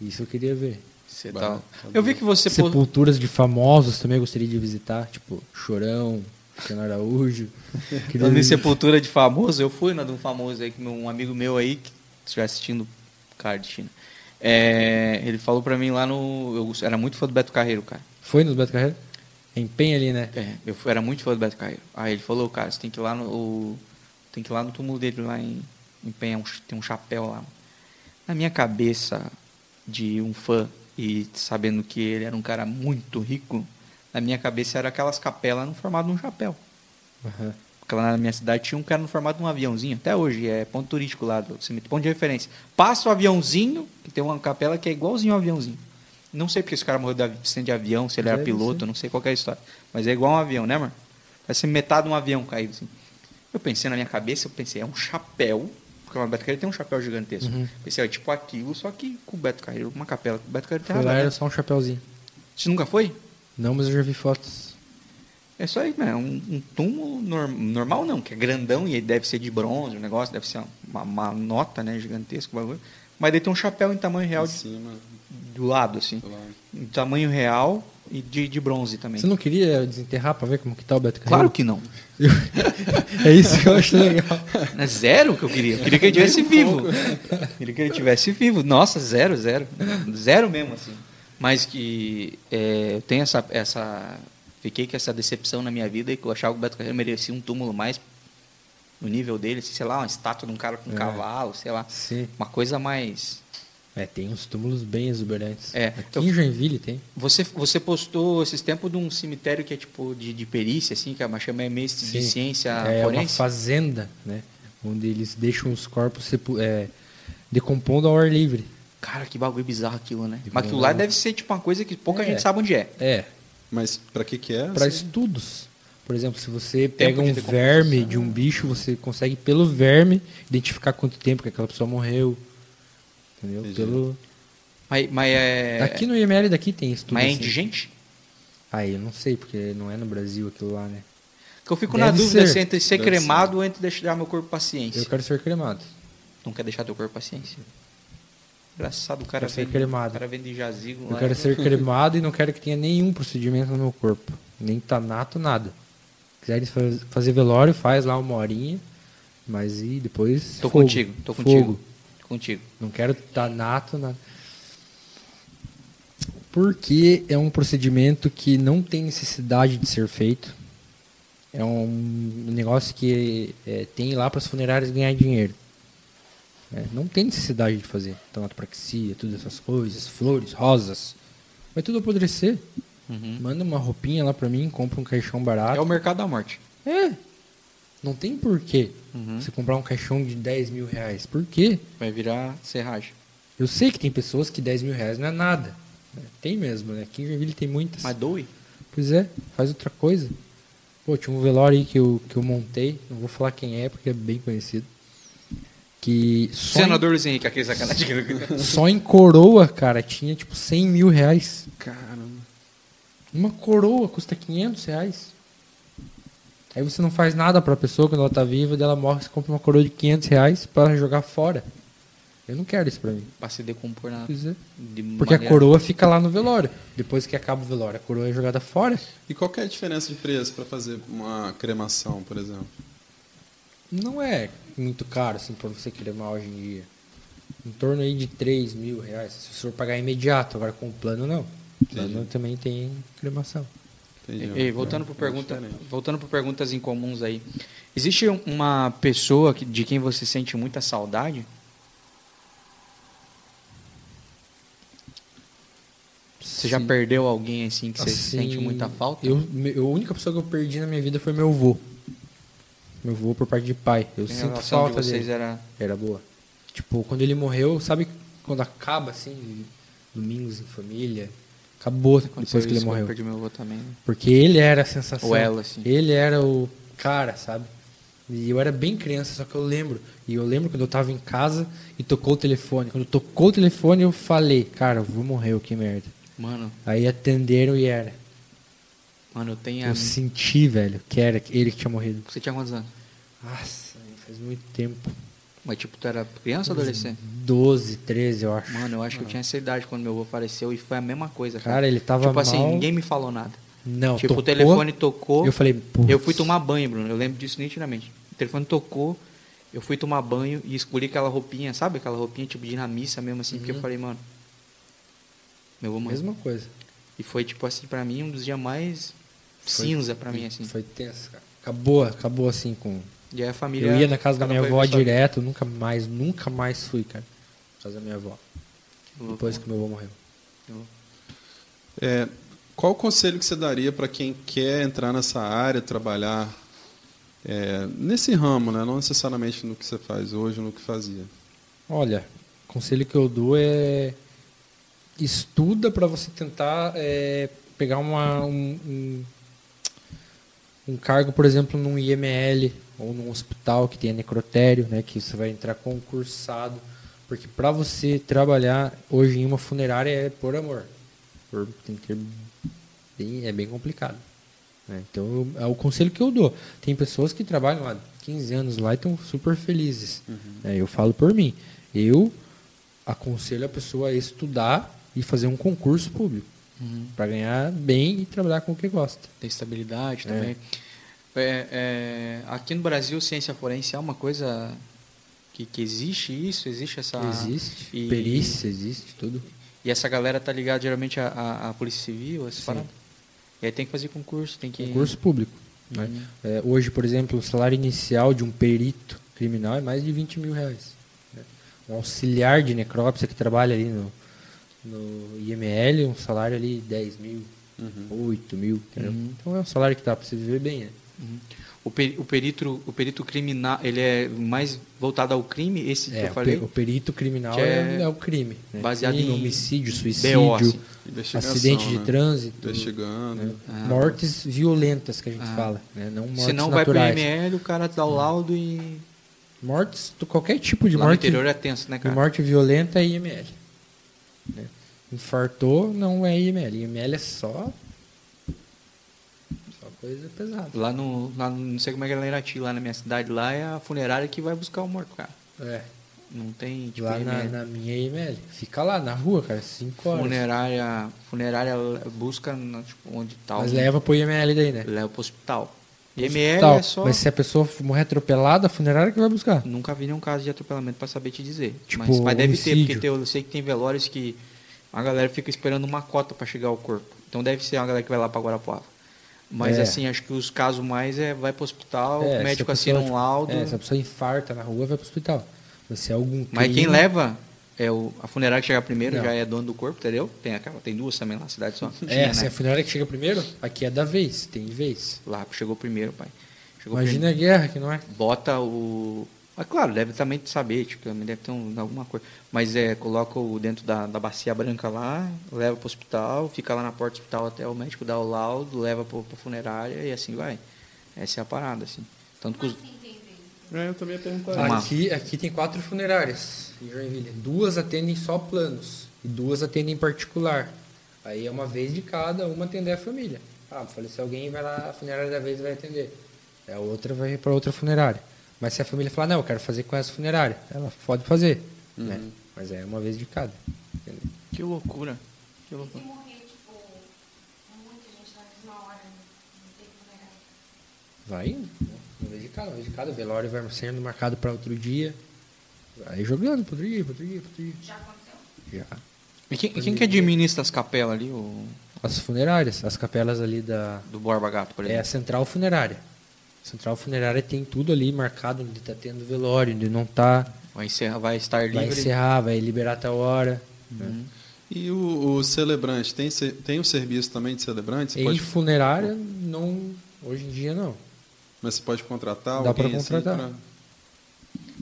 Isso eu queria ver. Você tá... tá Eu vi que você pô- Sepulturas de famosos também eu gostaria de visitar, tipo Chorão, Cristiano Araújo. <laughs> Falando em sepultura de famoso, eu fui na de um famoso aí, um amigo meu aí, que estiver assistindo Cara de China. É, ele falou pra mim lá no. Eu era muito fã do Beto Carreiro, cara. Foi no Beto Carreiro? Empenha ali, né? É, eu era muito fã do Beto Carreiro. Aí ele falou, cara, você tem que ir lá no. o- tem que ir lá no túmulo dele lá em, em Penha, um tem um chapéu lá. Na minha cabeça de um fã e sabendo que ele era um cara muito rico, na minha cabeça era aquelas capelas no formato de um chapéu. Aham. Lá na minha cidade tinha um cara no formato de um aviãozinho. Até hoje é ponto turístico lá, do cemitério, ponto de referência. Passa o aviãozinho, que tem uma capela que é igualzinho ao aviãozinho. Não sei porque esse cara morreu de acidente de avião, se ele era piloto, não sei qual que é a história. Mas é igual um avião, né, mano? Parece metade de um avião caído assim. Eu pensei na minha cabeça, eu pensei, é um chapéu. Porque o Beto Carreiro tem um chapéu gigantesco. Uhum. Pensei, é tipo aquilo, só que com o Beto Carreiro, uma capela. O Beto Carreiro tem Foi lá, nada, era né? só um chapéuzinho. Você nunca foi? Não, mas eu já vi fotos. É isso aí, né? Um, um túmulo nor- normal não, que é grandão e ele deve ser de bronze, o negócio deve ser uma, uma nota, né, gigantesca, o bagulho. Mas ele tem um chapéu em tamanho real Em de- cima. do lado, assim. sei lá. Em tamanho real e de, de bronze também. Você não queria desenterrar pra ver como que tá o Beto Claro Carreiro? que não. <laughs> é isso que eu acho legal. É zero que eu queria. Eu queria que ele tivesse vivo. queria que ele tivesse vivo. Nossa, zero, zero. Zero mesmo, assim. Mas que é, eu tenho essa, essa. Fiquei com essa decepção na minha vida e que eu achava que o Beto Carreiro merecia um túmulo mais no nível dele, assim, sei lá, uma estátua de um cara com um É. cavalo, sei lá. Sim. Uma coisa mais. É, tem uns túmulos bem exuberantes. É, Aqui eu- em Joinville tem. Você, você postou esses tempos de um cemitério que é tipo de, de perícia, assim, que a chama é meio de Sim. ciência é uma forense. fazenda, né? Onde eles deixam os corpos é, decompondo ao ar livre. Cara, que bagulho bizarro aquilo, né? De Mas aquilo lá deve ser tipo uma coisa que pouca É. gente sabe onde é. É, Mas pra que que é? para Assim, estudos. Por exemplo, se você pega um verme de um bicho, você consegue pelo verme identificar quanto tempo que aquela pessoa morreu. Entendeu? Entendi. Pelo... Mas, mas é. Aqui no IML daqui tem estudo. mas é assim. indigente? Aí eu não sei, porque não é no Brasil aquilo lá, né? Que eu fico Deve na dúvida ser. se entre ser Deve cremado ou entre deixar meu corpo pra ciência. Eu quero ser cremado. Não quer deixar teu corpo pra ciência? Engraçado, o cara Quero ser vem, cremado. O cara vem de jazigo Eu lá. quero ser <laughs> cremado e não quero que tenha nenhum procedimento no meu corpo. Nem tanato, nada. Quiserem faz- fazer velório, faz lá uma horinha. Mas e depois. Tô fogo. contigo, tô Fogo. contigo. Contigo. Não quero tanato, nada. Porque é um procedimento que não tem necessidade de ser feito. É um negócio que é, tem lá para as funerárias ganhar dinheiro. É, não tem necessidade de fazer tanatopraxia, todas essas coisas, flores, rosas. Vai tudo apodrecer. Uhum. Manda uma roupinha lá para mim, compra um caixão barato. É o mercado da morte. É. Não tem porquê Uhum. você comprar um caixão de 10 mil reais. Por quê? Vai virar serragem. Eu sei que tem pessoas que 10 mil reais não é nada. né? Tem mesmo, né? Aqui em Joinville tem muitas. Mas doe? Pois é, faz outra coisa. Pô, tinha um velório aí que eu, que eu montei, não vou falar quem é, porque é bem conhecido. Que só, Senador Luiz Henrique, aquele sacanagem. em, <laughs> só em coroa, cara, tinha tipo 100 mil reais. Caramba. Uma coroa custa 500 reais. Aí você não faz nada pra pessoa quando ela tá viva, daí ela morre, você compra uma coroa de 500 reais pra jogar fora. Eu não quero isso pra mim. pra se decompor na. De Porque a coroa fica lá no velório. Depois que acaba o velório, a coroa é jogada fora. E qual que é a diferença de preço para fazer uma cremação, por exemplo? Não é muito caro assim pra você cremar hoje em dia. Em torno aí de 3 mil reais. Se você for pagar imediato, agora com o plano não. O plano Entendi. também tem cremação. Entendi. Ei, voltando para É pergunta, diferente. voltando para perguntas incomuns aí. Existe uma pessoa que, de quem você sente muita saudade? Você já Sim. perdeu alguém assim que você Assim, sente muita falta? Eu, a única pessoa que eu perdi na minha vida foi meu avô. Meu avô por parte de pai. Eu A sinto falta de vocês dele. era Era boa. Tipo, quando ele morreu, sabe quando acaba assim, domingos em família? Acabou depois aconteceu que ele morreu. Eu perdi meu avô também. né? Porque ele era a sensação. Ou ela, assim. Ele era o cara, sabe? E eu era bem criança, só que eu lembro. E eu lembro quando eu tava em casa e tocou o telefone. Quando tocou o telefone, eu falei, cara, eu vou morrer, que merda. Mano, Aí atenderam e era. mano, eu tenho a... Eu senti, velho, que era ele que tinha morrido. Você tinha quantos anos? Nossa, faz muito tempo. Mas tipo, tu era criança ou adolescente? 12, 13, eu acho. Mano, eu acho que eu tinha essa idade quando meu avô faleceu e foi a mesma coisa, cara. Cara, ele tava Tipo assim, mal. ninguém me falou nada. Não, tipo, tocou, o telefone tocou. Eu falei, putz. Eu fui tomar banho, Bruno. Eu lembro disso nitidamente. O telefone tocou, eu fui tomar banho e escolhi aquela roupinha, sabe? Aquela roupinha tipo de ir na missa mesmo, assim, porque eu falei, mano. Meu avô morreu. Mesma coisa. E foi, tipo assim, pra mim, um dos dias mais Foi- cinza pra mim, assim. Foi tenso, cara. Acabou, acabou assim com. E aí a família. Eu ia na casa da minha avó direto, nunca mais, nunca mais fui, cara. Na casa da minha avó. Louco, Depois mano. que meu avô morreu. É, qual o conselho que você daria para quem quer entrar nessa área, trabalhar é, nesse ramo, né? não necessariamente no que você faz hoje, no que fazia? Olha, o conselho que eu dou é estuda para você tentar é, pegar uma, um, um, um cargo, por exemplo, num IML ou num hospital que tenha necrotério, né, que você vai entrar concursado, porque para você trabalhar hoje em uma funerária é por amor, por, tem que ter bem, é bem complicado. né? Então eu- é o conselho que eu dou. Tem pessoas que trabalham há 15 anos lá e estão super felizes. né? Eu falo por mim. Eu aconselho a pessoa a estudar e fazer um concurso público Uhum. para ganhar bem e trabalhar com o que gosta. Tem estabilidade É. também. É, é, aqui no Brasil, ciência forense é uma coisa que, que existe isso? Existe essa. existe, e- perícia, existe tudo. E essa galera tá ligada geralmente à, à, à Polícia Civil, essas paradas? E aí tem que fazer concurso, tem que. Concurso público. né? Uhum. É, hoje, por exemplo, o salário inicial de um perito criminal é mais de 20 mil reais. né? um auxiliar de necrópsia que trabalha ali no, no IML, um salário ali 10 mil, 8 mil? Uhum. Então é um salário que dá para você viver bem, né? O, peri- o perito, o perito criminal, ele é mais voltado ao crime, esse que É, eu o, falei? o perito criminal Que é, é é o crime. né? baseado Crime, em homicídio, BO, suicídio, assim. Investigação, acidente de né? trânsito, Investigando. né? Ah. mortes violentas que a gente Ah. fala, né? não mortes Se não vai pro naturais. IML, o cara dá o laudo e. Mortes, qualquer tipo de Lá no morte interior é tenso, né, cara? morte violenta é IML. né? Infartou não é IML. IML é só. Coisa pesada. Lá no, lá no- Não sei como é que é lá em Irati, lá na minha cidade, lá é a funerária que vai buscar o morto, cara. É. Não tem, tipo, lá na, na minha IML. Fica lá, na rua, cara, 5 horas. Funerária. Funerária busca tipo, onde tá Mas leva pro IML daí, né? leva pro hospital. IML é só. Mas se a pessoa morrer atropelada, a funerária que vai buscar. Nunca vi nenhum caso de atropelamento pra saber te dizer. Tipo, mas, mas deve ter, porque tem- eu sei que tem velórios que a galera fica esperando uma cota pra chegar ao corpo. Então deve ser uma galera que vai lá pra Guarapuava. Mas É. assim, acho que os casos mais é vai pro hospital, É, o médico assina um laudo. É, se a pessoa infarta na rua, vai pro hospital. Mas se é algum Mas quem crime- leva é o, a funerária que chega primeiro, Não. já é dono do corpo, entendeu? Tem, aquela, tem duas também lá na cidade só. É, Tinha, se né? a funerária que chega primeiro, aqui é da vez, tem vez. Lá chegou primeiro, pai. Chegou Imagina a guerra que não é. bota o. Ah, claro, deve também saber, tipo, também deve ter um- alguma coisa. Mas é, coloca o dentro da, da bacia branca lá, leva pro hospital, fica lá na porta do hospital até o médico dar o laudo, leva pro, pra funerária e assim vai. Essa é a parada, assim. Tanto que os. É, eu também ia perguntar Aqui, aqui tem quatro funerárias em Joinville. Duas atendem só planos e duas atendem particular. Aí é uma vez de cada, uma atender a família. Ah, faleceu alguém, vai lá, a funerária da vez vai atender. É a outra vai para outra funerária. Mas se a família falar, não, eu quero fazer com essa funerária, ela pode fazer. Né? Mas é uma vez de cada. entendeu? Que loucura. Que E loucura. se morrer, tipo, funerária. Vai indo. né? Uma vez de cada, uma vez de cada. O velório vai sendo marcado para outro dia. Vai jogando para outro dia, para outro dia, para outro dia. Já aconteceu? Já. E quem, e quem que administra as capelas ali? O, As funerárias, as capelas ali da, do Borba Gato, por É a exemplo? central funerária. A central funerária tem tudo ali marcado onde está tendo velório, onde não está. Vai, encerrar, vai estar livre. Vai encerrar, vai liberar tal hora. Uhum. E o, o celebrante, tem, tem um serviço também de celebrante? Você Em pode, funerária, não. Hoje em dia não. mas você pode contratar Dá alguém assim contratar. pra-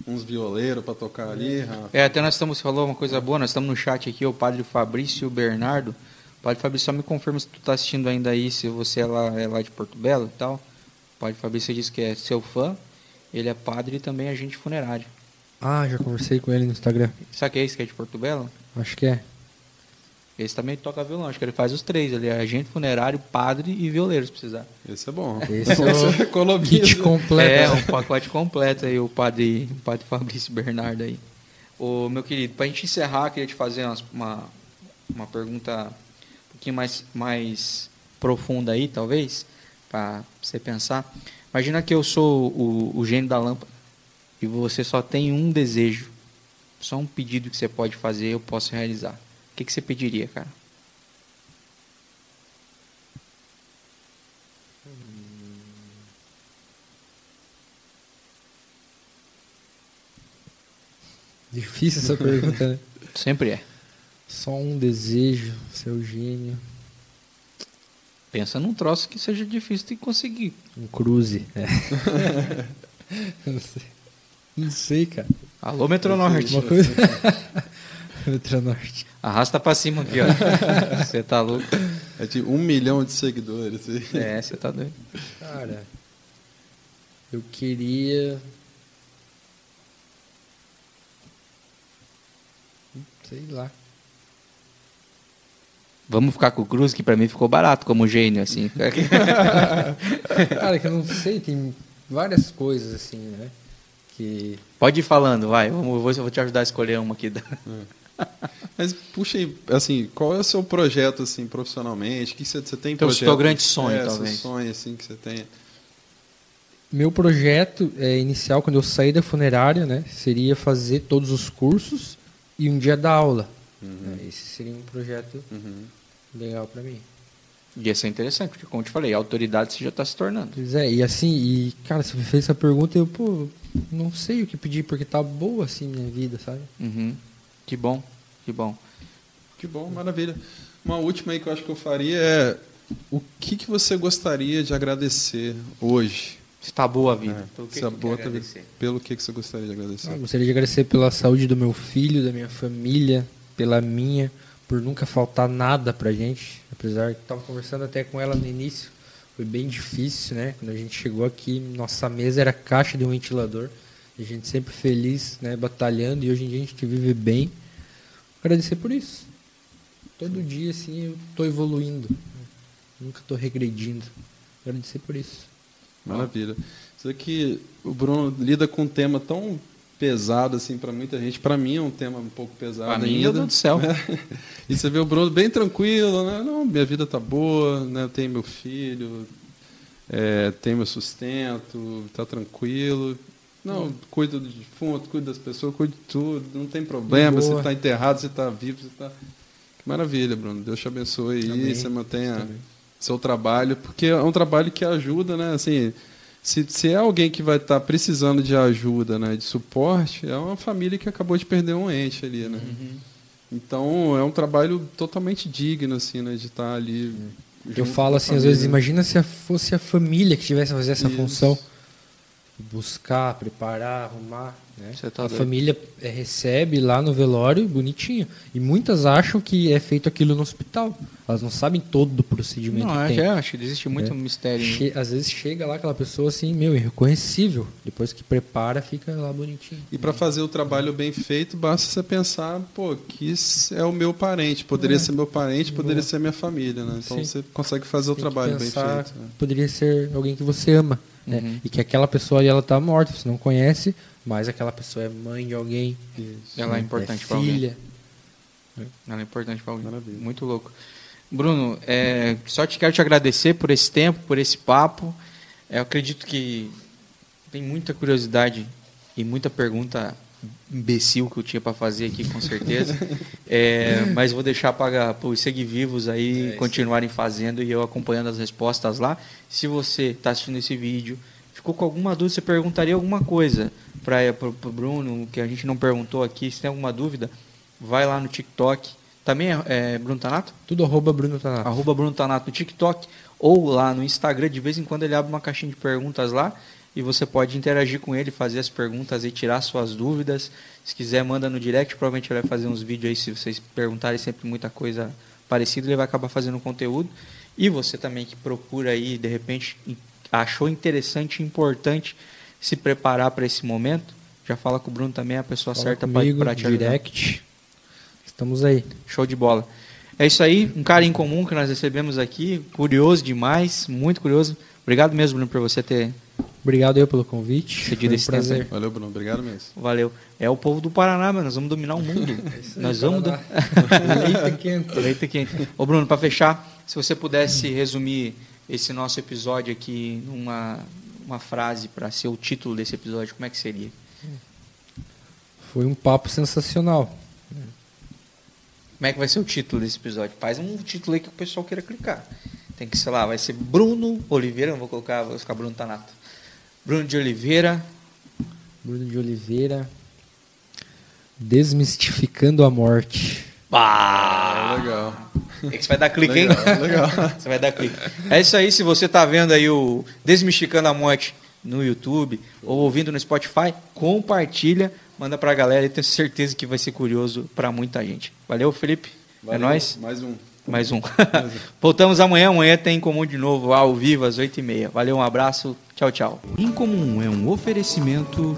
uns violeiros para tocar ali, Rafa? É, até nós estamos, falou uma coisa boa, nós estamos no chat aqui, o padre Fabrício Bernardo. O padre Fabrício, só me confirma se tu tá assistindo ainda aí, se você é lá, é lá de Porto Belo e tal. O padre Fabrício disse que é seu fã, ele é padre e também agente funerário. Ah, já conversei com ele no Instagram. Sabe que é esse que é de Porto Belo? Acho que é. Esse também toca violão, acho que ele faz os três, ele é agente funerário, padre e violeiro, se precisar. Esse é bom. Esse é <laughs> o economiza. Kit completo. É, um pacote completo aí, o padre, o padre Fabrício Bernardo aí. Ô, meu querido, pra gente encerrar, queria te fazer umas- uma, uma pergunta um pouquinho mais, mais profunda aí, talvez, pra você pensar. Imagina que eu sou o, o gênio da lâmpada e você só tem um desejo, só um pedido que você pode fazer, eu posso realizar. O que, que você pediria, cara? <laughs> Difícil essa pergunta, né? Sempre é. Só um desejo, seu gênio. Pensa num troço que seja difícil de conseguir. Um cruze. É. não <laughs> sei. Não sei, cara. Alô, Metronorte. Uma coisa. <laughs> Metronorte. Arrasta pra cima aqui, ó. <laughs> Você tá louco? É de um milhão de seguidores. É, você tá doido. Cara, eu queria. Sei lá. Vamos ficar com o Cruz, que pra mim ficou barato como gênio, assim. <laughs> Cara, que eu não sei, tem várias coisas assim, né? Que. Pode ir falando, vai. Vamos, eu vou- vou te ajudar a escolher uma aqui. Mas puxa aí, assim, qual é o seu projeto assim profissionalmente? O que você, você tem Teu- projeto? teu grande sonho, é, seu talvez. sonho assim que você tem. Meu projeto é, inicial, quando eu sair da funerária, né? Seria fazer todos os cursos e um dia dar aula. Né, Esse seria um projeto Uhum. legal pra mim. Ia ser interessante, porque como eu te falei, a autoridade você já está se tornando. Pois é, e assim, e cara, você me fez essa pergunta e eu, pô, não sei o que pedir, porque tá boa assim minha vida, sabe? Uhum. Que bom, que bom. Que bom, maravilha. Uma última aí que eu acho que eu faria é o que, que você gostaria de agradecer hoje? Está boa a vida. É, Pelo que que boa quer a vida. Pelo que, que você gostaria de agradecer? Ah, eu gostaria de agradecer pela saúde do meu filho, da minha família, pela minha, por nunca faltar nada pra gente. Apesar que tava conversando até com ela no início, foi bem difícil, né? Quando a gente chegou aqui, nossa mesa era caixa de um ventilador. A gente sempre feliz, né? Batalhando e hoje em dia a gente vive bem. Agradecer por isso. Todo dia, assim, eu tô evoluindo. Nunca tô regredindo. Agradecer por isso. Maravilha. Isso aqui, o Bruno lida com um tema tão pesado assim para muita gente. Para mim é um tema um pouco pesado Pra mim, ainda. meu Deus do céu. <laughs> E você vê o Bruno bem tranquilo, né? Não, minha vida tá boa, né? Tenho meu filho, é, tenho meu sustento, tá tranquilo. Não, cuido do defunto, cuido das pessoas, cuido de tudo, não tem problema, você está enterrado, você está vivo, você está. Que maravilha, Bruno. Deus te abençoe aí, Amém. você mantenha seu trabalho, porque é um trabalho que ajuda, né? Assim, se, se é alguém que vai estar precisando de ajuda, né, de suporte, é uma família que acabou de perder um ente ali, né? Então é um trabalho totalmente digno, assim, né, de estar ali. Eu junto falo assim, às vezes, imagina se fosse a família que tivesse a fazer essa Isso. função. Buscar, preparar, arrumar. Né? Você tá a doido. família é, recebe lá no velório, bonitinho. E muitas acham que é feito aquilo no hospital. Elas não sabem todo o procedimento Não, que é, tem. já acho que existe muito É. mistério. né? Che- às vezes chega lá aquela pessoa assim, meu, irreconhecível. Depois que prepara, fica lá bonitinho. E para fazer o trabalho bem feito, basta você pensar, pô, que isso é o meu parente, poderia É. ser meu parente, poderia Boa. ser minha família, né? Então Sim. você consegue fazer o Tem trabalho bem pensar, feito. né? Poderia ser alguém que você ama. Né? Uhum. E que aquela pessoa ali, ela tá morta, você não conhece, mas aquela pessoa é mãe de alguém. Ela é né? importante pra alguém. filha. Ela é importante para alguém. Maravilha. Muito louco. Bruno, é, só te quero te agradecer por esse tempo, por esse papo. É, eu acredito que tem muita curiosidade e muita pergunta imbecil que eu tinha para fazer aqui, com certeza. É, mas vou deixar para os seguivivos aí continuarem fazendo e eu acompanhando as respostas lá. Se você está assistindo esse vídeo, ficou com alguma dúvida, você perguntaria alguma coisa para o Bruno, que a gente não perguntou aqui, se tem alguma dúvida, vai lá no TikTok. Também é, é Bruno Tanato? Tudo arroba Bruno Tanato. arroba Bruno Tanato no TikTok ou lá no Instagram. De vez em quando ele abre uma caixinha de perguntas lá e você pode interagir com ele, fazer as perguntas e tirar suas dúvidas. Se quiser, manda no direct. Provavelmente ele vai fazer uns vídeos aí, se vocês perguntarem sempre muita coisa parecida, ele vai acabar fazendo conteúdo. E você também que procura aí, de repente, achou interessante e importante se preparar para esse momento, já fala com o Bruno também, é a pessoa Fala certa para te ajudar. direct. Estamos aí. Show de bola. É isso aí, um cara em comum que nós recebemos aqui, curioso demais, muito curioso. Obrigado mesmo, Bruno, por você ter. Obrigado eu pelo convite. Cedido Foi um esse tempo prazer. Valeu, Bruno. Obrigado mesmo. Valeu. É o povo do Paraná, mano. Nós vamos dominar o mundo. <laughs> nós vamos. do- <laughs> Leite <laughs> quente. Leite quente. Ô, Bruno, para fechar, se você pudesse resumir esse nosso episódio aqui numa uma frase para ser o título desse episódio, como é que seria? Foi um papo sensacional. Como é que vai ser o título desse episódio? Faz um título aí que o pessoal queira clicar. Tem que, sei lá, vai ser Bruno Oliveira, não vou colocar, vou ficar Bruno Tanato. Bruno de Oliveira, Bruno de Oliveira. Desmistificando a morte. Pá! legal. É que você vai dar clique, hein? Legal, legal. <laughs> Você vai dar clique. É isso aí, se você tá vendo aí o Desmistificando a Morte no YouTube ou ouvindo no Spotify, compartilha, manda pra galera e tenho certeza que vai ser curioso pra muita gente. Valeu, Felipe. É Valeu. nóis. Mais um. Mais um. <laughs> Voltamos amanhã. Amanhã tem em comum de novo, ao vivo, às 8h30. Valeu, um abraço. Tchau, tchau. Incomum é um oferecimento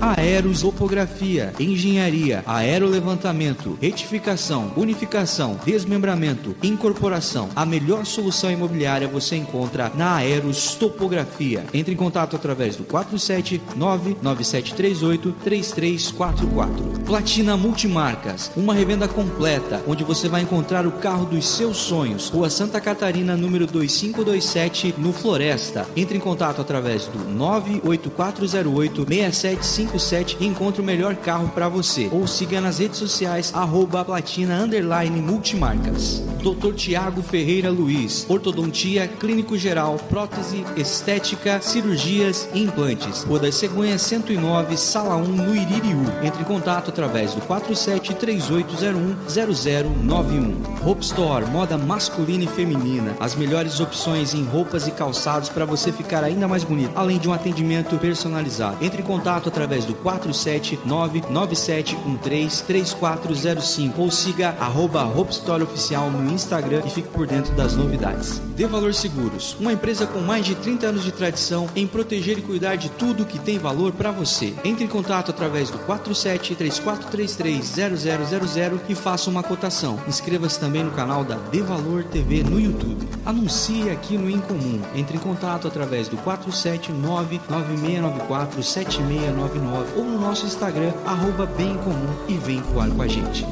Aerosopografia, Engenharia, Aerolevantamento, Retificação, Unificação, Desmembramento, Incorporação. A melhor solução imobiliária você encontra na Aeros Topografia. Entre em contato através do 47997383344. Platina Multimarcas, uma revenda completa onde você vai encontrar o carro dos seus sonhos. Rua Santa Catarina, número 2527, no Floresta. Entre em contato através do 98408 6755 357 e encontre o melhor carro para você. Ou siga nas redes sociais, arroba platina underline multimarcas. Dr. Tiago Ferreira Luiz, ortodontia, clínico geral, prótese, estética, cirurgias e implantes. Rua das Cegonhas 109, sala 1, no Iririú. Entre em contato através do 47 3801 0091. Hope Store, moda masculina e feminina. As melhores opções em roupas e calçados para você ficar ainda mais bonito, além de um atendimento personalizado. Entre em contato através do 479 9713 3405 ou siga arroba Oficial no Instagram e fique por dentro das novidades. De Valor Seguros, uma empresa com mais de 30 anos de tradição em proteger e cuidar de tudo que tem valor para você. Entre em contato através do 47 3433 0000 e faça uma cotação. Inscreva-se também no canal da De Valor TV no YouTube. Anuncie aqui no Incomum. Entre em contato através do 479 9694 7699 ou no nosso Instagram arroba bem comum e vem voar com a gente.